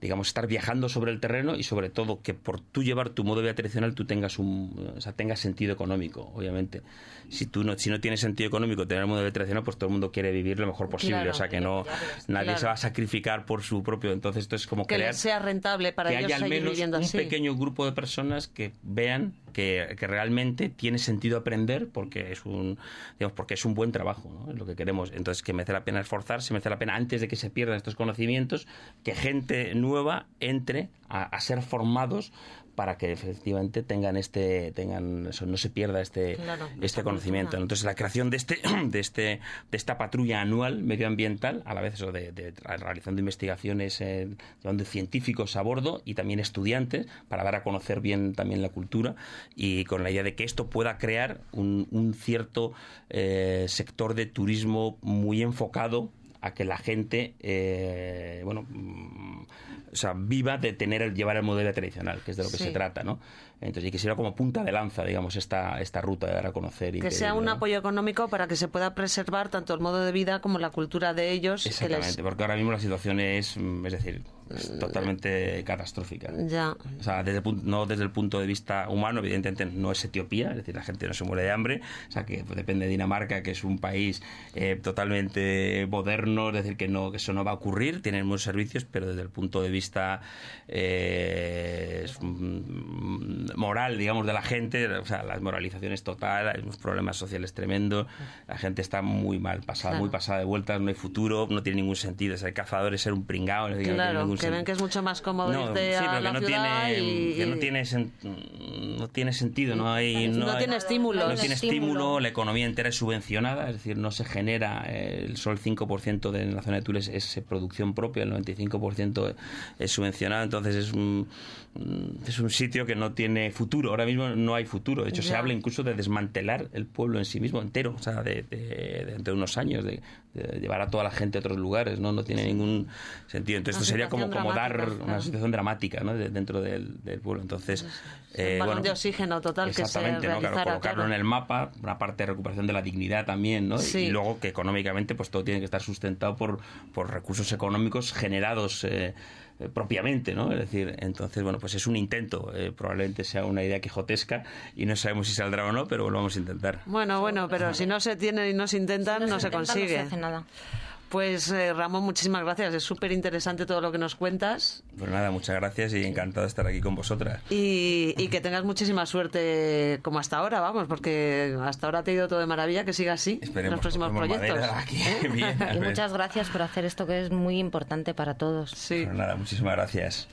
S4: digamos, estar viajando sobre el terreno y sobre todo que por tú llevar tu modo de vida tradicional tú tengas un, o sea, tengas sentido económico, obviamente. Si tú no, si no tienes sentido económico tener el modo de vida tradicional, pues todo el mundo quiere vivir lo mejor posible, o sea que no, nadie se va a sacrificar por su propio, entonces esto es como
S3: que
S4: crear,
S3: sea rentable para
S4: que
S3: ellos
S4: haya al menos
S3: un
S4: pequeño grupo de personas que vean que, realmente tiene sentido aprender porque es un digamos, porque es un buen trabajo, ¿no? es lo que queremos. Entonces que merece la pena esforzarse, merece la pena antes de que se pierdan estos conocimientos, que gente nueva entre a, ser formados para que efectivamente tengan este, tengan eso, no se pierda este, este conocimiento. Entonces la creación de este, de este, de esta patrulla anual medioambiental, a la vez eso de, realizando investigaciones, eh, de científicos a bordo y también estudiantes para dar a conocer bien también la cultura y con la idea de que esto pueda crear un, un cierto eh, sector de turismo muy enfocado a que la gente, eh, bueno, mm, o sea, viva de tener el, llevar el modelo tradicional, que es de lo que se trata, ¿no? Entonces, y que como punta de lanza, digamos, esta, esta ruta de dar a conocer.
S3: Y que, sea un apoyo económico para que se pueda preservar tanto el modo de vida como la cultura de ellos.
S4: Exactamente, porque ahora mismo la situación es, mm, es decir, totalmente catastrófica.
S3: Ya.
S4: O sea, desde, no desde el punto de vista humano, evidentemente no es Etiopía, es decir, la gente no se muere de hambre, o sea, que depende de Dinamarca, que es un país eh, totalmente moderno, es decir, que, no, que eso no va a ocurrir, tienen muchos servicios, pero desde el punto de vista eh, moral, digamos, de la gente, o sea, las moralizaciones total, hay unos problemas sociales tremendos, la gente está muy mal pasada, muy pasada de vueltas, no hay futuro, no tiene ningún sentido, ser cazador es ser un pringao, no
S3: que ven que es mucho más cómodo no, irte sí, a la no
S4: ciudad
S3: tiene,
S4: y... que no tiene, no tiene sentido, no hay...
S3: No, tiene estímulo.
S4: No tiene estímulo, la economía entera es subvencionada, es decir, no se genera, el solo el 5% de la zona de Tules es producción propia, el 95% es subvencionado, entonces es un, es un sitio que no tiene futuro, ahora mismo no hay futuro, de hecho se habla incluso de desmantelar el pueblo en sí mismo entero, o sea, de, de, de, unos años, de, llevar a toda la gente a otros lugares, ¿no? No tiene ningún sentido. Entonces esto sería como, como dar una situación dramática ¿no? dentro del, pueblo. Entonces,
S3: eh, un balón de oxígeno total que se ¿no?
S4: Claro, colocarlo en el mapa, una parte de recuperación de la dignidad también, ¿no? Y luego que económicamente pues todo tiene que estar sustentado por, por recursos económicos generados eh, eh, propiamente, ¿no? Es decir, entonces, bueno, pues es un intento, eh, probablemente sea una idea quijotesca y no sabemos si saldrá o no, pero lo vamos a intentar.
S3: Bueno, bueno, pero si no se tiene y no se intentan, no, se, consigue.
S2: No se hace nada.
S3: Pues eh, Ramón, muchísimas gracias. Es súper interesante todo lo que nos cuentas.
S4: Pues nada, muchas gracias y encantado de estar aquí con vosotras.
S3: Y, que tengas muchísima suerte como hasta ahora, vamos, porque hasta ahora te ha ido todo de maravilla, que siga así Esperemos, en los próximos proyectos.
S2: Aquí, ¿Eh? y pues. muchas gracias por hacer esto que es muy importante para todos.
S4: Sí. Pues nada, muchísimas gracias.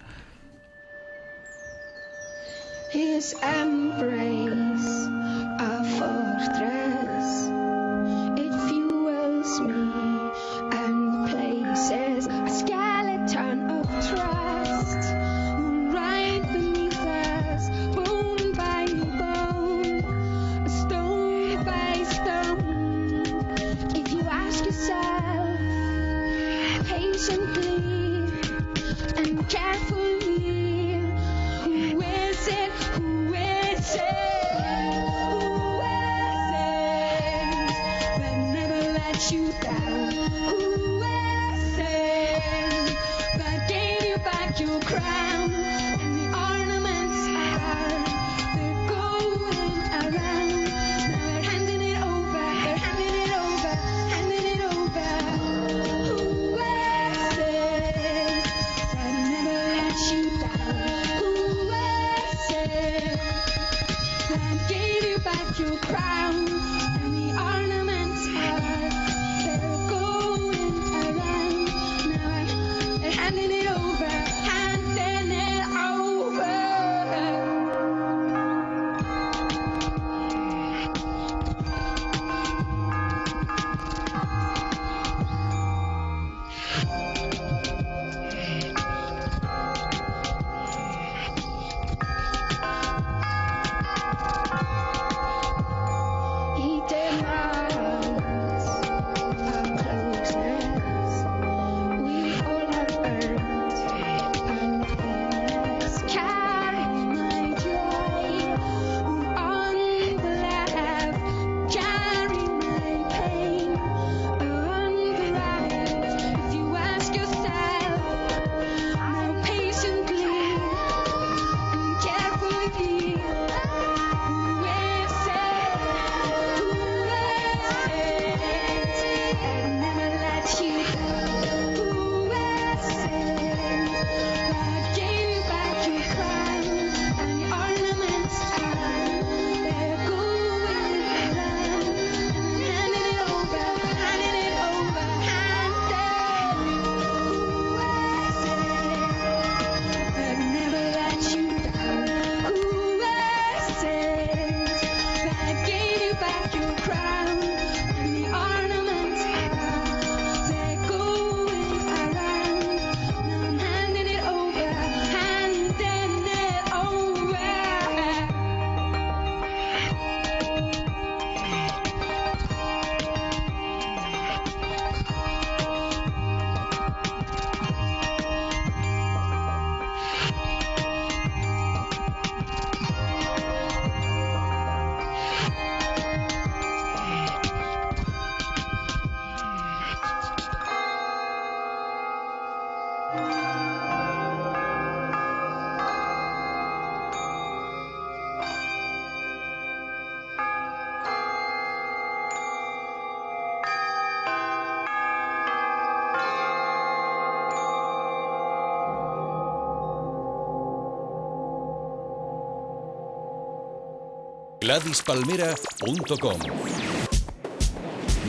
S5: GladysPalmera.com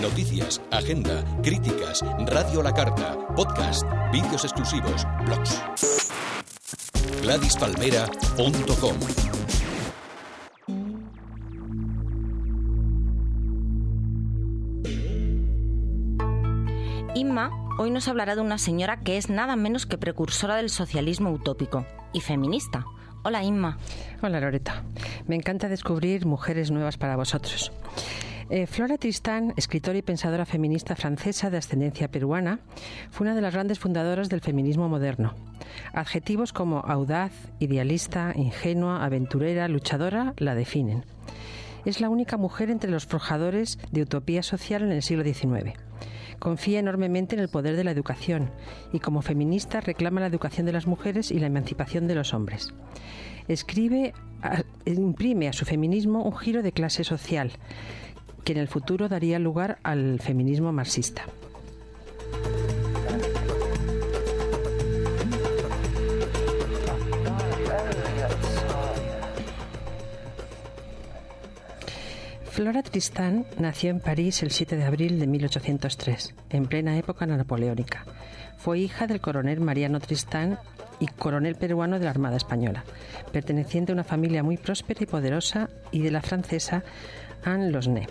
S5: Noticias, agenda, críticas, radio a la carta, podcast, vídeos exclusivos, blogs. GladysPalmera.com
S2: Inma hoy nos hablará de una señora que es nada menos que precursora del socialismo utópico y feminista. Hola Inma.
S6: Hola Loreta. Me encanta descubrir mujeres nuevas para vosotros. Eh, Flora Tristán, escritora y pensadora feminista francesa de ascendencia peruana, fue una de las grandes fundadoras del feminismo moderno. Adjetivos como audaz, idealista, ingenua, aventurera, luchadora la definen. Es la única mujer entre los forjadores de utopía social en el siglo XIX. Confía enormemente en el poder de la educación y como feminista reclama la educación de las mujeres y la emancipación de los hombres. Escribe, imprime a su feminismo un giro de clase social que en el futuro daría lugar al feminismo marxista. Flora Tristán nació en París el 7 de abril de 1803, en plena época napoleónica. Fue hija del coronel Mariano Tristán y coronel peruano de la Armada Española, perteneciente a una familia muy próspera y poderosa y de la francesa Anne Losné.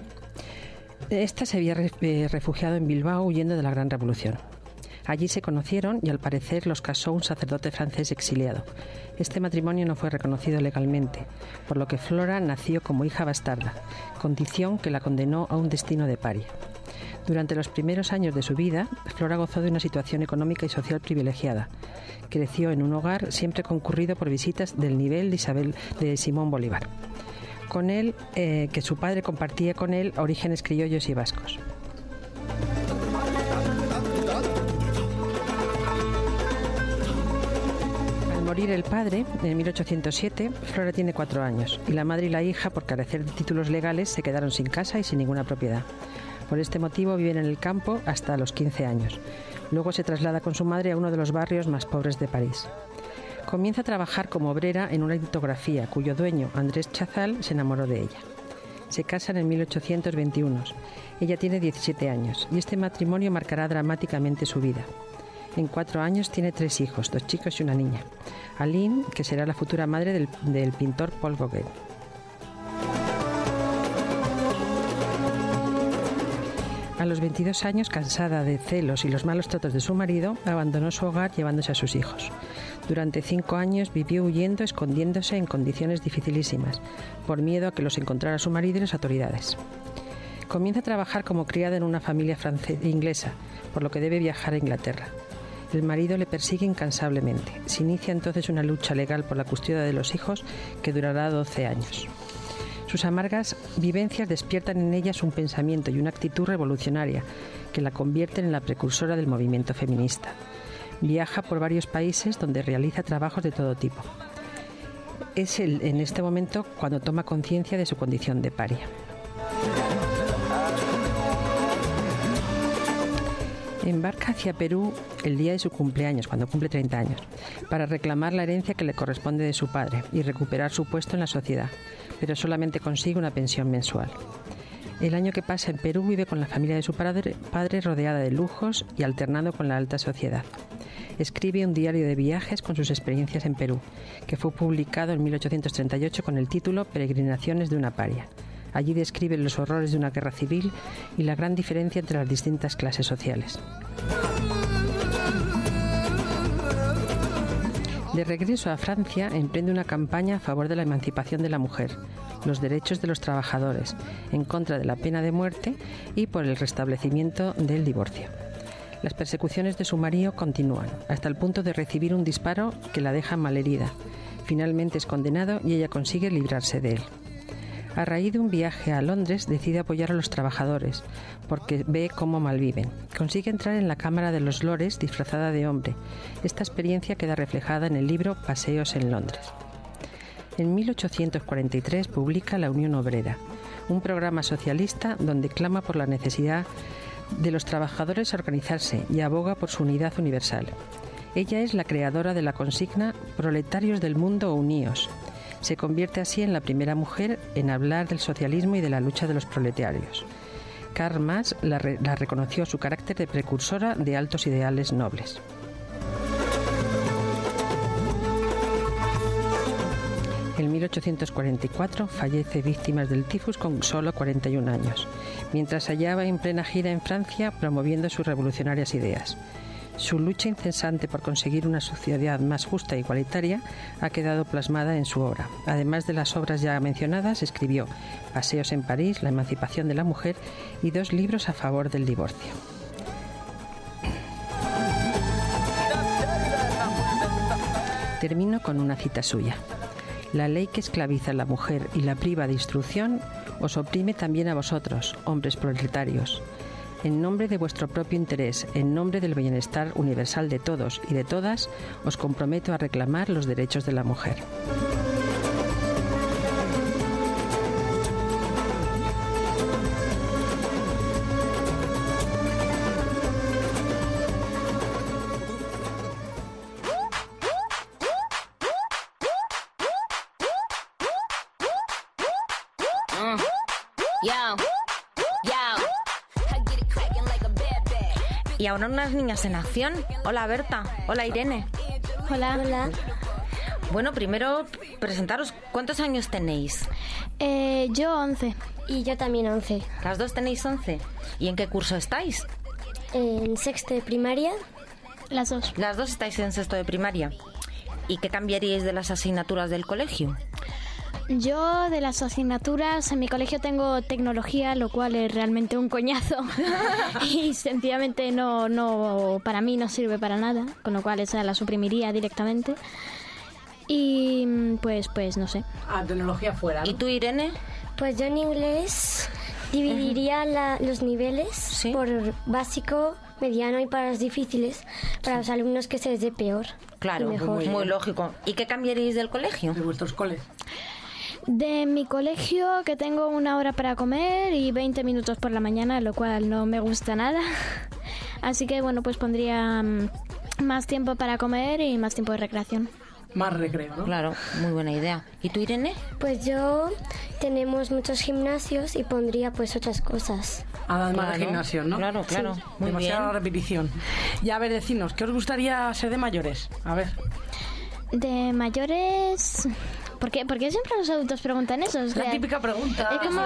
S6: Esta se había eh, refugiado en Bilbao huyendo de la Gran Revolución. Allí se conocieron y al parecer los casó un sacerdote francés exiliado. Este matrimonio no fue reconocido legalmente, por lo que Flora nació como hija bastarda, condición que la condenó a un destino de paria. Durante los primeros años de su vida, Flora gozó de una situación económica y social privilegiada. Creció en un hogar siempre concurrido por visitas del nivel de Isabel de Simón Bolívar. Con él, eh, que su padre compartía con él orígenes criollos y vascos. Morir el padre, en 1807, Flora tiene cuatro años y la madre y la hija, por carecer de títulos legales, se quedaron sin casa y sin ninguna propiedad. Por este motivo viven en el campo hasta los 15 años. Luego se traslada con su madre a uno de los barrios más pobres de París. Comienza a trabajar como obrera en una litografía cuyo dueño, Andrés Chazal, se enamoró de ella. Se casan en 1821. Ella tiene 17 años y este matrimonio marcará dramáticamente su vida. En cuatro años tiene tres hijos, dos chicos y una niña. Aline, que será la futura madre del, pintor Paul Gauguin. A los 22 años, cansada de celos y los malos tratos de su marido, abandonó su hogar llevándose a sus hijos. Durante cinco años vivió huyendo, escondiéndose en condiciones dificilísimas, por miedo a que los encontrara su marido y las autoridades. Comienza a trabajar como criada en una familia inglesa, por lo que debe viajar a Inglaterra. El marido le persigue incansablemente. Se inicia entonces una lucha legal por la custodia de los hijos que durará 12 años. Sus amargas vivencias despiertan en ellas un pensamiento y una actitud revolucionaria que la convierten en la precursora del movimiento feminista. Viaja por varios países donde realiza trabajos de todo tipo. Es en este momento cuando toma conciencia de su condición de paria. Embarca hacia Perú el día de su cumpleaños, cuando cumple 30 años, para reclamar la herencia que le corresponde de su padre y recuperar su puesto en la sociedad, pero solamente consigue una pensión mensual. El año que pasa en Perú vive con la familia de su padre, padre rodeada de lujos y alternando con la alta sociedad. Escribe un diario de viajes con sus experiencias en Perú, que fue publicado en 1838 con el título Peregrinaciones de una paria. Allí describe los horrores de una guerra civil y la gran diferencia entre las distintas clases sociales. De regreso a Francia, emprende una campaña a favor de la emancipación de la mujer, los derechos de los trabajadores, en contra de la pena de muerte y por el restablecimiento del divorcio. Las persecuciones de su marido continúan, hasta el punto de recibir un disparo que la deja malherida. Finalmente es condenado y ella consigue librarse de él. A raíz de un viaje a Londres decide apoyar a los trabajadores porque ve cómo malviven. Consigue entrar en la Cámara de los Lores disfrazada de hombre. Esta experiencia queda reflejada en el libro Paseos en Londres. En 1843 publica La Unión Obrera, un programa socialista donde clama por la necesidad de los trabajadores organizarse y aboga por su unidad universal. Ella es la creadora de la consigna Proletarios del Mundo Uníos Se convierte así en la primera mujer en hablar del socialismo y de la lucha de los proletarios. Karl Marx la, re- la reconoció su carácter de precursora de altos ideales nobles. En 1844 fallece víctimas del tifus con solo 41 años, mientras hallaba en plena gira en Francia promoviendo sus revolucionarias ideas. Su lucha incesante por conseguir una sociedad más justa e igualitaria ha quedado plasmada en su obra. Además de las obras ya mencionadas, escribió Paseos en París, La emancipación de la mujer y dos libros a favor del divorcio. Termino con una cita suya. La ley que esclaviza a la mujer y la priva de instrucción os oprime también a vosotros, hombres proletarios. En nombre de vuestro propio interés, en nombre del bienestar universal de todos y de todas, os comprometo a reclamar los derechos de la mujer.
S2: Unas niñas en acción. Hola Berta, hola Irene.
S7: Hola. Hola.
S2: Bueno, primero presentaros, ¿cuántos años tenéis?
S7: Eh, yo 11.
S8: Y yo también 11.
S2: Las dos tenéis 11. ¿Y en qué curso estáis?
S8: En sexto de primaria.
S7: Las dos.
S2: Las dos estáis en sexto de primaria. ¿Y qué cambiaríais de las asignaturas del colegio?
S7: Yo de las asignaturas en mi colegio tengo tecnología, lo cual es realmente un coñazo y sencillamente no, no, para mí no sirve para nada, con lo cual esa la suprimiría directamente. Y pues, pues no sé.
S9: Ah, tecnología fuera.
S2: ¿Y tú, Irene?
S8: Pues yo en inglés dividiría la- los niveles por básico, mediano y para los difíciles, para los alumnos que se les dé peor.
S2: Claro,
S8: y mejor.
S2: muy, lógico. ¿Y qué cambiaríais del colegio?
S9: De vuestros coles.
S7: De mi colegio que tengo una hora para comer y 20 minutos por la mañana, lo cual no me gusta nada. Así que bueno, pues pondría mm, más tiempo para comer y más tiempo de recreación.
S9: Más recreo, ¿no?
S2: Claro, muy buena idea. ¿Y tú, Irene?
S8: Pues yo tenemos muchos gimnasios y pondría pues otras cosas.
S9: Además de
S2: Claro,
S9: gimnasio, ¿no?
S2: claro, claro.
S9: Sí.
S2: Muy
S9: Demasiada
S2: bien.
S9: repetición. Y a ver, decinos, ¿qué os gustaría ser de mayores? A ver.
S7: De mayores... ¿Por qué, por qué siempre los adultos preguntan eso? O
S9: La típica pregunta.
S7: Es como,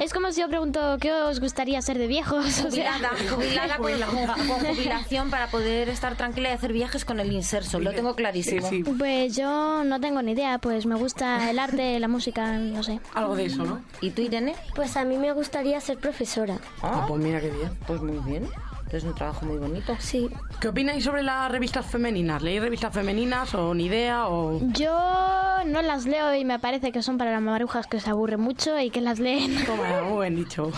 S7: es como si yo pregunto qué os gustaría ser de viejos. O sea,
S2: Jubilada, jubilada con, con jubilación para poder estar tranquila y hacer viajes con el inserso. Lo tengo clarísimo.
S9: Sí, sí.
S7: Pues yo no tengo ni idea, pues me gusta el arte, la música, no sé.
S9: Algo de eso, ¿no?
S2: ¿Y tú, Irene?
S8: Pues a mí me gustaría ser profesora.
S9: Ah, pues mira qué bien.
S2: Pues muy bien. Es un trabajo muy bonito.
S8: Sí.
S9: ¿Qué opináis sobre las revistas femeninas? ¿Leéis revistas femeninas o ni idea o...?
S7: Yo no las leo y me parece que son para las marujas que se aburren mucho y que las leen.
S9: Toma, muy bien dicho.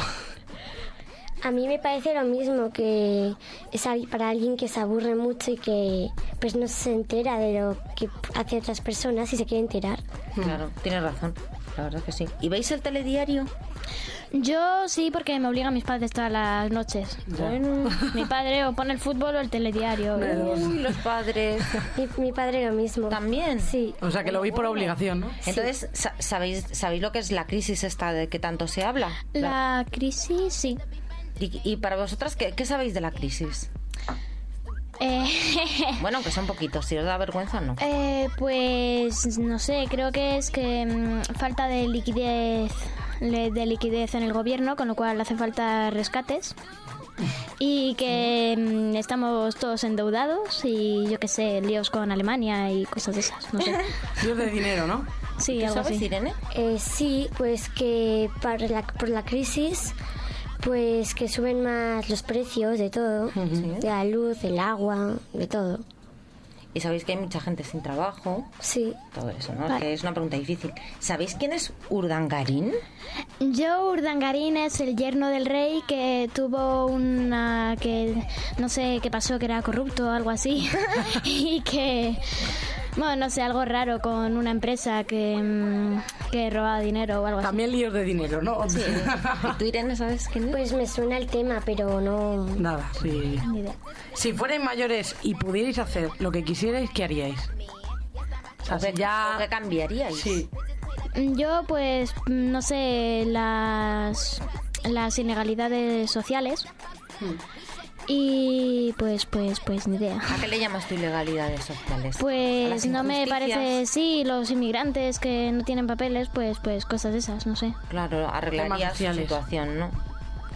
S8: A mí me parece lo mismo que es para alguien que se aburre mucho y que pues no se entera de lo que hacen otras personas y se quiere enterar.
S2: Claro, tienes razón. La verdad que sí. ¿Y veis el telediario?
S7: Yo sí, porque me obligan mis padres todas las noches. Bueno, mi padre o pone el fútbol o el telediario.
S2: Uy, los padres.
S8: Mi, mi padre lo mismo.
S2: ¿También?
S8: Sí.
S9: O sea, que lo veis por obligación, ¿no?
S2: Entonces, sa- ¿sabéis, ¿sabéis lo que es la crisis esta de que tanto se habla?
S7: La crisis, sí.
S2: ¿Y, y para vosotras qué, qué sabéis de la crisis?
S7: Eh,
S2: Bueno, aunque sea un poquito, si os da vergüenza, no.
S7: eh, pues no sé, creo que es que mm, falta de liquidez de liquidez en el gobierno, con lo cual hace falta rescates. Y que mm, estamos todos endeudados y yo qué sé, líos con Alemania y cosas de esas, no sé.
S9: Dios de dinero, ¿no?
S7: Sí,
S2: ¿Qué
S7: algo
S2: sabes,
S7: así.
S2: Irene?
S8: Eh, sí, pues que para la- por la crisis, pues que suben más los precios de todo, de la luz, del agua, de todo.
S2: Y sabéis que hay mucha gente sin trabajo,
S8: Sí.
S2: todo eso, ¿no?
S7: Vale.
S2: Que es una pregunta difícil. ¿Sabéis quién es Urdangarín?
S7: Yo, Urdangarín es el yerno del rey que tuvo una. que no sé qué pasó, que era corrupto o algo así. y que. Bueno, no sé, algo raro con una empresa que, mm, que robaba dinero o algo así.
S9: También líos de dinero, ¿no?
S2: ¿Y tú, Irene, sabes quién es?
S8: Pues me suena el tema, pero no...
S9: Nada, sí.
S7: Ni idea.
S9: Si fuerais mayores y pudierais hacer lo que quisierais, ¿qué haríais? O sea,
S2: ¿O
S9: si ya...
S2: o qué cambiaríais?
S9: Sí.
S7: Yo, pues, no sé, las, las ilegalidades sociales. Y pues, pues, pues, ni idea.
S2: ¿A qué le llamas tú ilegalidades sociales? ¿A
S7: Pues no me parece, sí, los inmigrantes que no tienen papeles, pues, pues cosas de esas, no sé.
S2: Claro, arreglaría su situación, ¿no?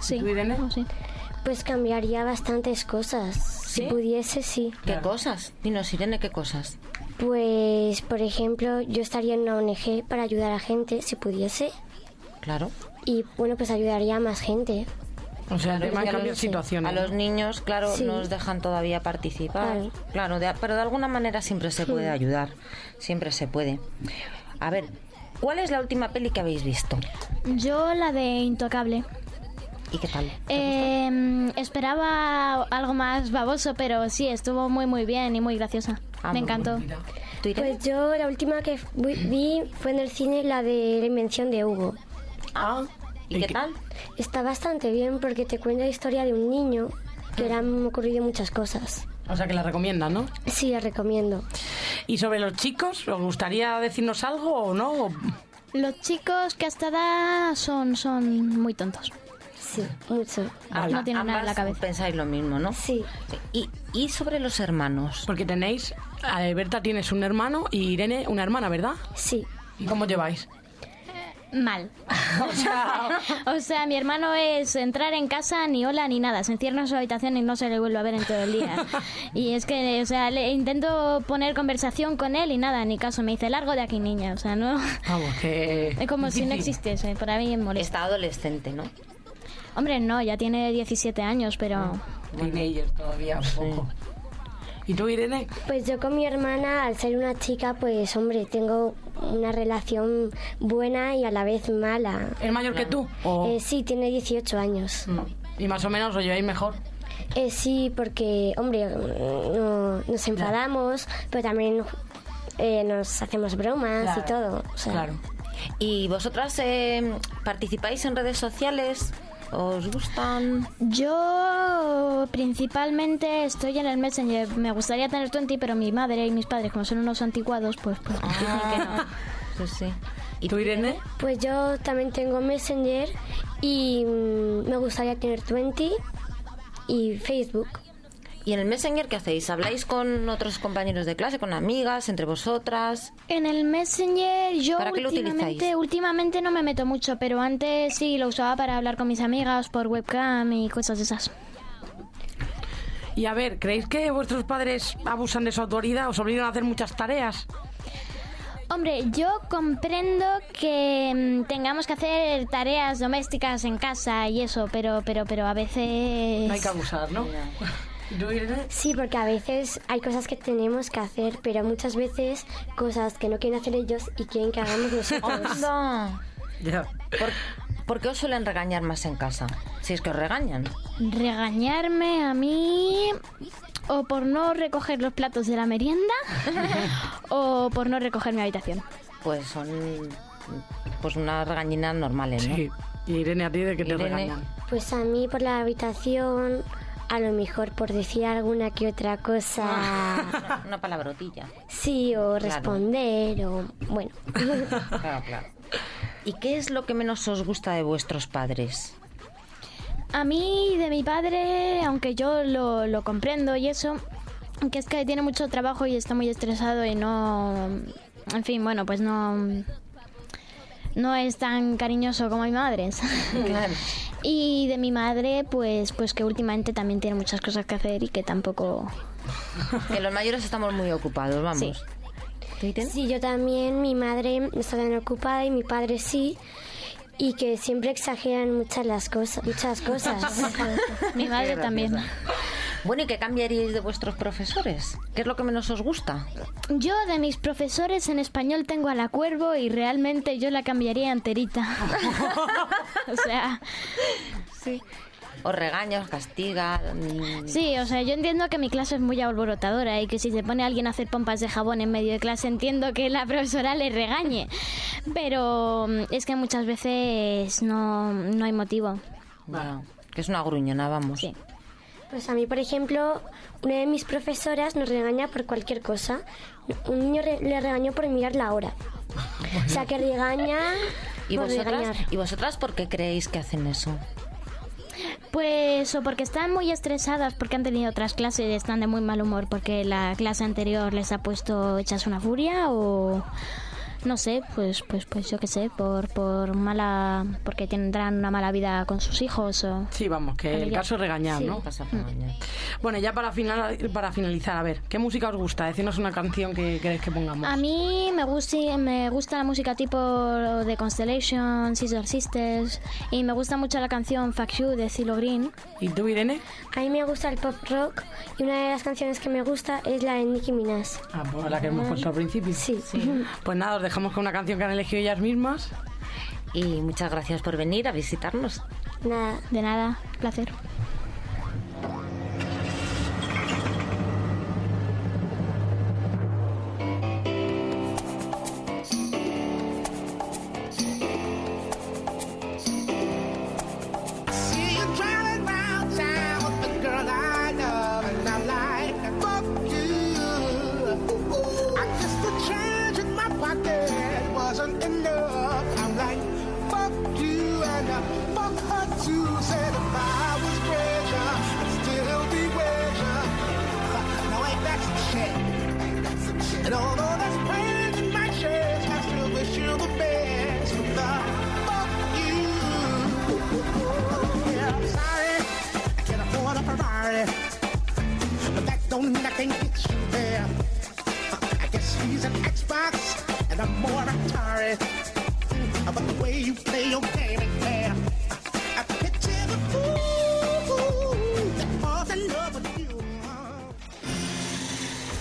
S7: Sí.
S9: ¿Tú, Irene?
S8: Pues cambiaría bastantes cosas. Si pudiese, sí.
S2: ¿Qué cosas? Dinos, Irene, ¿qué cosas?
S8: Pues, por ejemplo, yo estaría en una ONG para ayudar a gente, si pudiese.
S2: Claro.
S8: Y bueno, pues ayudaría a más gente.
S9: O sea, el tema cambiar
S2: los-
S9: situaciones.
S2: A los niños, claro,
S8: Sí.
S2: nos dejan todavía participar.
S8: Claro.
S2: Claro, de- pero de alguna manera siempre se puede ayudar. Siempre se puede. A ver, ¿cuál es la última peli que habéis visto?
S7: Yo la de Intocable.
S2: ¿Y qué tal?
S7: Eh, esperaba algo más baboso, pero sí, estuvo muy, muy bien y muy graciosa.
S2: Ah,
S7: Me encantó.
S8: Pues yo la última que vi vi fue en el cine la de la invención de Hugo.
S2: Ah, ¿y qué tal?
S8: Está bastante bien porque te cuenta la historia de un niño que le han ocurrido muchas cosas.
S9: O sea, que la recomiendan, ¿no?
S8: Sí, la recomiendo.
S9: ¿Y sobre los chicos? ¿Os gustaría decirnos algo o no? ¿O-
S7: Los chicos que hasta da son, son muy tontos.
S8: Sí, mucho.
S7: No tienen nada en la cabeza.
S2: pensáis lo mismo, ¿no?
S8: Sí.
S2: ¿Y, y sobre los hermanos?
S9: Porque tenéis... Berta tienes un hermano y Irene una hermana, ¿verdad?
S8: Sí.
S9: ¿Y cómo lleváis?
S7: Mal.
S9: O sea,
S7: O sea, mi hermano es entrar en casa ni hola ni nada. Se encierra en su habitación y no se le vuelve a ver en todo el día. Y es que, o sea, le intento poner conversación con él y nada, ni caso. Me dice largo de aquí, niña. O sea, no.
S9: vamos, que...
S7: Es como si no existiese. Para mí es molesto.
S2: Está adolescente, ¿no?
S7: Hombre, no, ya tiene 17 años, pero.
S9: Teenager todavía, un poco. ¿Y tú, Irene?
S8: Pues yo con mi hermana, al ser una chica, pues hombre, tengo una relación buena y a la vez mala.
S9: ¿Es mayor que tú? ¿O...
S8: Eh, sí, tiene 18 años.
S9: Mm. Y más o menos os lleváis mejor.
S8: Eh, sí, porque, hombre, no- nos enfadamos, pero también eh, nos hacemos bromas
S9: Claro,
S8: y todo. o sea,
S9: Claro.
S2: ¿Y vosotras eh, participáis en redes sociales? ¿Os gustan?
S7: Yo principalmente estoy en el Messenger. Me gustaría tener 20, pero mi madre y mis padres, como son unos anticuados, pues, pues dicen que no.
S2: Pues sí.
S9: ¿Y tú, Irene?
S8: Pues yo también tengo Messenger y mm, me gustaría tener 20 y Facebook.
S2: ¿Y en el Messenger qué hacéis? ¿Habláis con otros compañeros de clase, con amigas, entre vosotras?
S7: En el Messenger yo
S2: ¿Para qué lo
S7: últimamente,
S2: utilizáis?
S7: últimamente no me meto mucho, pero antes sí lo usaba para hablar con mis amigas por webcam y cosas de esas.
S9: Y a ver, ¿creéis que vuestros padres abusan de su autoridad? ¿Os obligan a hacer muchas tareas?
S7: Hombre, yo comprendo que mm, tengamos que hacer tareas domésticas en casa y eso, pero pero pero a veces
S9: No hay que abusar, ¿no?
S8: Sí, porque a veces hay cosas que tenemos que hacer, pero muchas veces cosas que no quieren hacer ellos y quieren que hagamos nosotros.
S9: Ya.
S2: ¿Por, por qué os suelen regañar más en casa? Si es que os regañan.
S7: regañarme a mí o por no recoger los platos de la merienda o por no recoger mi habitación.
S2: Pues son pues unas regañinas normales, ¿no?
S9: Sí. ¿Y Irene, a ti de qué te
S2: Irene.
S9: regañan?
S8: Pues a mí por la habitación, a lo mejor por decir alguna que otra cosa,
S2: Una, palabrotilla.
S8: sí, o responder, o bueno.
S2: Claro, claro. ¿Y qué es lo que menos os gusta de vuestros padres?
S7: A mí, de mi padre, aunque yo lo, lo comprendo y eso, que es que tiene mucho trabajo y está muy estresado y no... En fin, bueno, pues no... No es tan cariñoso como mi madre.
S2: Claro.
S7: Y de mi madre, pues, pues que últimamente también tiene muchas cosas que hacer y que tampoco...
S2: Que los mayores estamos muy ocupados, vamos.
S7: Sí.
S8: Yo también, mi madre está tan ocupada y mi padre sí, y que siempre exageran muchas las cosas, muchas cosas.
S7: Mi madre también.
S2: Bueno, ¿y qué cambiaríais de vuestros profesores? ¿Qué es lo que menos os gusta?
S7: Yo de mis profesores en español tengo a la cuervo y realmente yo la cambiaría enterita. o sea,
S2: ¿Os regaña, os castiga? mm,
S7: sí, o sea, yo entiendo que mi clase es muy alborotadora y que si se pone alguien a hacer pompas de jabón en medio de clase entiendo que la profesora le regañe. Pero mm, es que muchas veces no, no hay motivo.
S2: ya, que es una gruñona, vamos.
S7: Sí.
S8: Pues a mí, por ejemplo, una de mis profesoras nos regaña por cualquier cosa. Un niño re- le regañó por mirar la hora. O sea, que regaña
S2: ¿Y
S8: por
S2: vosotras,
S8: regañar.
S2: ¿Y vosotras por qué creéis que hacen eso?
S7: Pues o porque están muy estresadas porque han tenido otras clases y están de muy mal humor porque la clase anterior les ha puesto hechas una furia o no sé, pues pues pues yo qué sé, por por mala porque tendrán una mala vida con sus hijos o
S9: Sí, vamos, que el caso es regañar,
S7: Sí.
S9: ¿no?
S2: Pasa por mañana.
S9: Bueno, ya para, final, para finalizar, a ver, ¿qué música os gusta? Decidnos una canción que queréis que pongamos.
S7: A mí me gusta, me gusta la música tipo de Constellation, Scissor Sisters y me gusta mucho la canción Fuck You de Cilo Green.
S9: ¿Y tú, Irene?
S8: A mí me gusta el pop rock y una de las canciones que me gusta es la de Nicki Minaj.
S9: Ah, pues la que hemos puesto al principio.
S8: Sí.
S9: Pues nada, os dejamos con una canción que han elegido ellas mismas.
S2: Y muchas gracias por venir a visitarnos.
S8: Nada.
S7: De nada, placer.
S10: Mean I can't get you there. I guess he's an Xbox, and I'm more Atari. But the way you play your game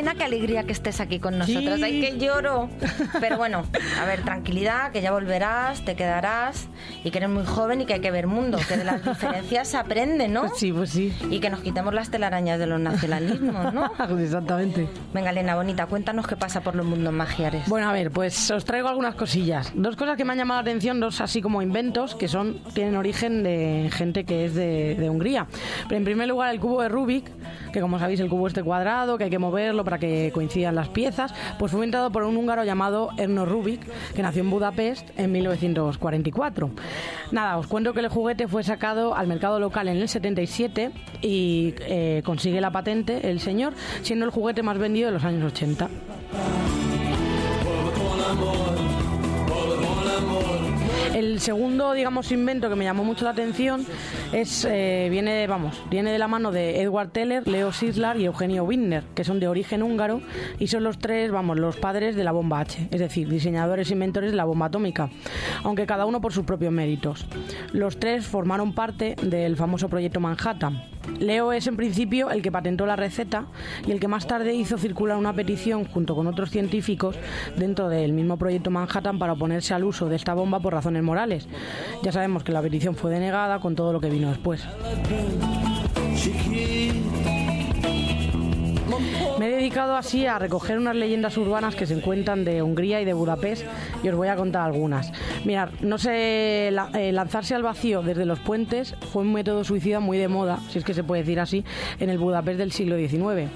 S2: Elena, qué alegría que estés aquí con nosotros.
S9: Sí.
S2: Ay, que lloro. Pero bueno, a ver, tranquilidad, que ya volverás, te quedarás y que eres muy joven y que hay que ver mundo, que de las diferencias se aprende, ¿no?
S9: Sí, pues sí.
S2: Y que nos quitemos las telarañas de los nacionalismos, ¿no?
S9: Exactamente.
S2: Venga, Elena, bonita, cuéntanos qué pasa por los mundos magiares.
S9: Bueno, a ver, pues os traigo algunas cosillas. Dos cosas que me han llamado la atención, dos así como inventos, que son tienen origen de gente que es de, de Hungría. Pero en primer lugar, el cubo de Rubik, que como sabéis, el cubo este cuadrado, que hay que moverlo para que coincidan las piezas, pues fue inventado por un húngaro llamado Erno Rubik, que nació en Budapest en 1944. Nada, os cuento que el juguete fue sacado al mercado local en el 77 y eh, consigue la patente el señor, siendo el juguete más vendido de los años 80. El segundo, digamos, invento que me llamó mucho la atención es eh, viene, vamos, viene de la mano de Edward Teller, Leo Szilard y Eugenio Wigner, que son de origen húngaro y son los tres, vamos, los padres de la bomba H, es decir, diseñadores e inventores de la bomba atómica, aunque cada uno por sus propios méritos. Los tres formaron parte del famoso proyecto Manhattan. Leo es en principio el que patentó la receta y el que más tarde hizo circular una petición junto con otros científicos dentro del mismo proyecto Manhattan para oponerse al uso de esta bomba por razones morales. Ya sabemos que la petición fue denegada con todo lo que vino después. Me he dedicado así a recoger unas leyendas urbanas que se encuentran de Hungría y de Budapest y os voy a contar algunas. Mirad, no sé, eh, lanzarse al vacío desde los puentes fue un método suicida muy de moda, si es que se puede decir así, en el Budapest del siglo XIX.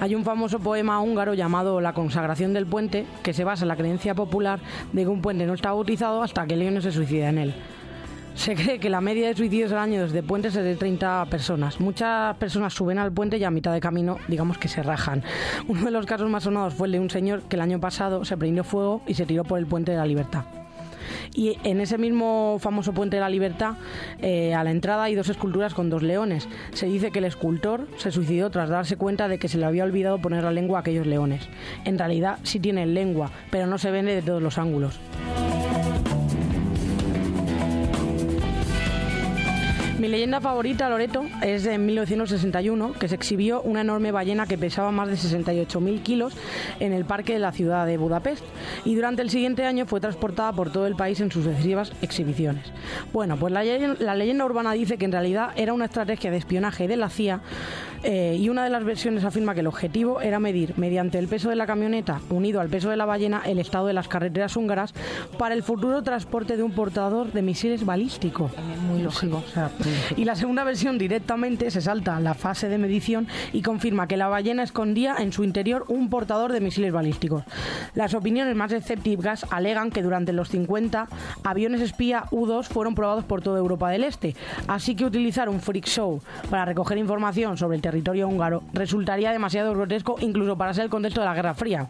S9: Hay un famoso poema húngaro llamado La consagración del puente que se basa en la creencia popular de que un puente no está bautizado hasta que Leo no se suicida en él. Se cree que la media de suicidios al año desde puentes es de 30 personas. Muchas personas suben al puente y a mitad de camino, digamos que se rajan. Uno de los casos más sonados fue el de un señor que el año pasado se prendió fuego y se tiró por el puente de la libertad. Y en ese mismo famoso puente de la libertad, eh, a la entrada hay dos esculturas con dos leones. Se dice que el escultor se suicidó tras darse cuenta de que se le había olvidado poner la lengua a aquellos leones. En realidad sí tienen lengua, pero no se vende de todos los Mi leyenda favorita, Loreto, es de 1961, que se exhibió una enorme ballena que pesaba más de 68.000 kilos en el parque de la ciudad de Budapest y durante el siguiente año fue transportada por todo el país en sucesivas exhibiciones. Bueno, pues la, la leyenda urbana dice que en realidad era una estrategia de espionaje de la CIA eh, y una de las versiones afirma que el objetivo era medir mediante el peso de la camioneta unido al peso de la ballena el estado de las carreteras húngaras para el futuro transporte de un portador de misiles balísticos. Muy lógico. y la segunda versión directamente se salta la fase de medición y confirma que la ballena escondía en su interior un portador de misiles balísticos. Las opiniones más escépticas alegan que durante los 50 aviones espía U-2 fueron probados por toda Europa del Este, así que utilizar un freak show para recoger información sobre el territorio húngaro resultaría demasiado grotesco incluso para ser el contexto de la Guerra Fría.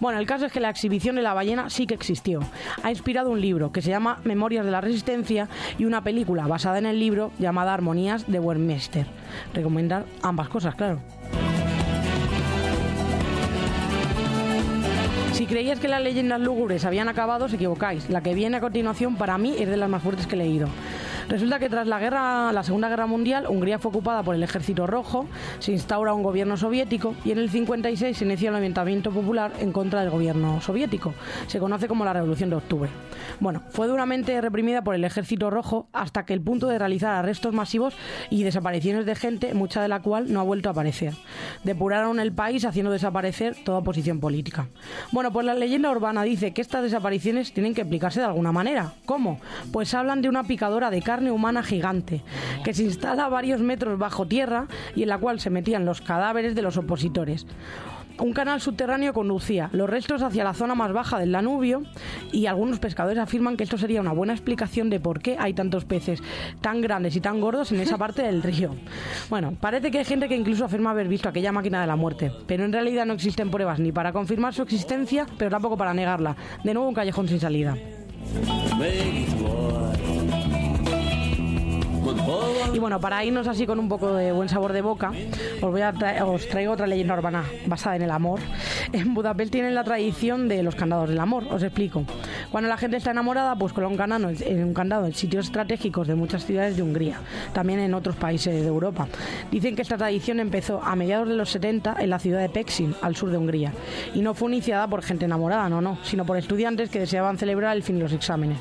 S9: Bueno, el caso es que la exhibición de la ballena sí que existió. Ha inspirado un libro que se llama Memorias de la Resistencia y una película basada en el libro llamada Armonías de Westminster. Recomendar ambas cosas, claro. Si creías que las leyendas lúgubres habían acabado, os equivocáis. La que viene a continuación para mí es de las más fuertes que he leído. Resulta que tras la guerra, la Segunda Guerra Mundial, Hungría fue ocupada por el Ejército Rojo, se instaura un gobierno soviético y en el 56 se inicia el levantamiento popular en contra del gobierno soviético. Se conoce como la Revolución de Octubre. Bueno, fue duramente reprimida por el Ejército Rojo hasta que el punto de realizar arrestos masivos y desapariciones de gente, mucha de la cual no ha vuelto a aparecer. Depuraron el país haciendo desaparecer toda oposición política. Bueno, pues la leyenda urbana dice que estas desapariciones tienen que explicarse de alguna manera. ¿Cómo? Pues hablan de una picadora de carne humana gigante que se instala varios metros bajo tierra y en la cual se metían los cadáveres de los opositores. Un canal subterráneo conducía los restos hacia la zona más baja del Danubio y algunos pescadores afirman que esto sería una buena explicación de por qué hay tantos peces tan grandes y tan gordos en esa parte del río. Bueno, parece que hay gente que incluso afirma haber visto aquella máquina de la muerte, pero en realidad no existen pruebas ni para confirmar su existencia, pero tampoco para negarla. De nuevo un callejón sin salida. Y bueno, para irnos así con un poco de buen sabor de boca, os, voy a tra- os traigo otra leyenda urbana basada en el amor. En Budapest tienen la tradición de los candados del amor, os explico. Cuando la gente está enamorada, pues coloca un candado, en un candado en sitios estratégicos de muchas ciudades de Hungría, también en otros países de Europa. Dicen que esta tradición empezó a mediados de los 70 en la ciudad de Pexin, al sur de Hungría, y no fue iniciada por gente enamorada, no, no, sino por estudiantes que deseaban celebrar el fin de los exámenes.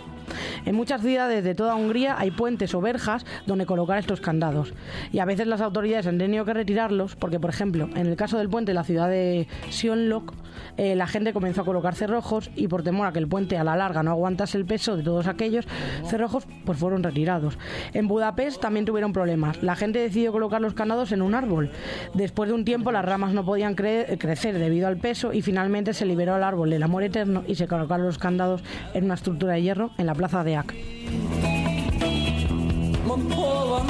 S9: En muchas ciudades de toda Hungría hay puentes o verjas donde colocar estos candados. Y a veces las autoridades han tenido que retirarlos porque, por ejemplo, en el caso del puente de la ciudad de Sionlok, eh, la gente comenzó a colocar cerrojos y por temor a que el puente a la larga no aguantase el peso de todos aquellos cerrojos, pues fueron retirados. En Budapest también tuvieron problemas. La gente decidió colocar los candados en un árbol. Después de un tiempo las ramas no podían cre- crecer debido al peso y finalmente se liberó el árbol del amor eterno y se colocaron los candados en una estructura de hierro en la la Plaza de
S10: Ac
S2: Montpoan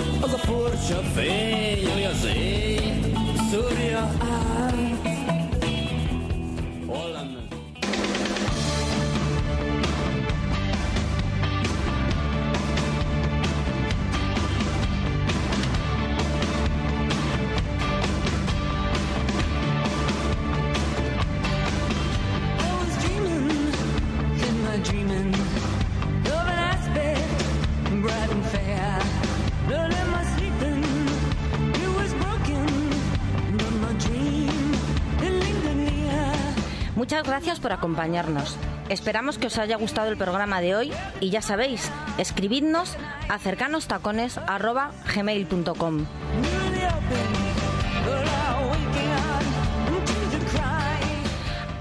S2: gracias por acompañarnos. Esperamos que os haya gustado el programa de hoy y ya sabéis, escribidnos a cercanostacones.gmail.com.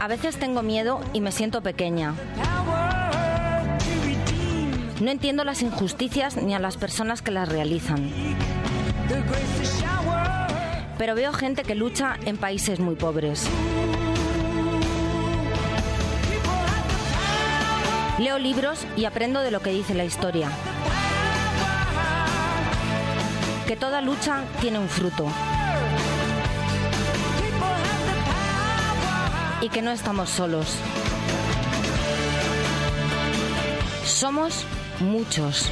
S2: A veces tengo miedo y me siento pequeña. No entiendo las injusticias ni a las personas que las realizan. Pero veo gente que lucha en países muy pobres. Leo libros y aprendo de lo que dice la historia. Que toda lucha tiene un fruto. Y que no estamos solos. Somos muchos.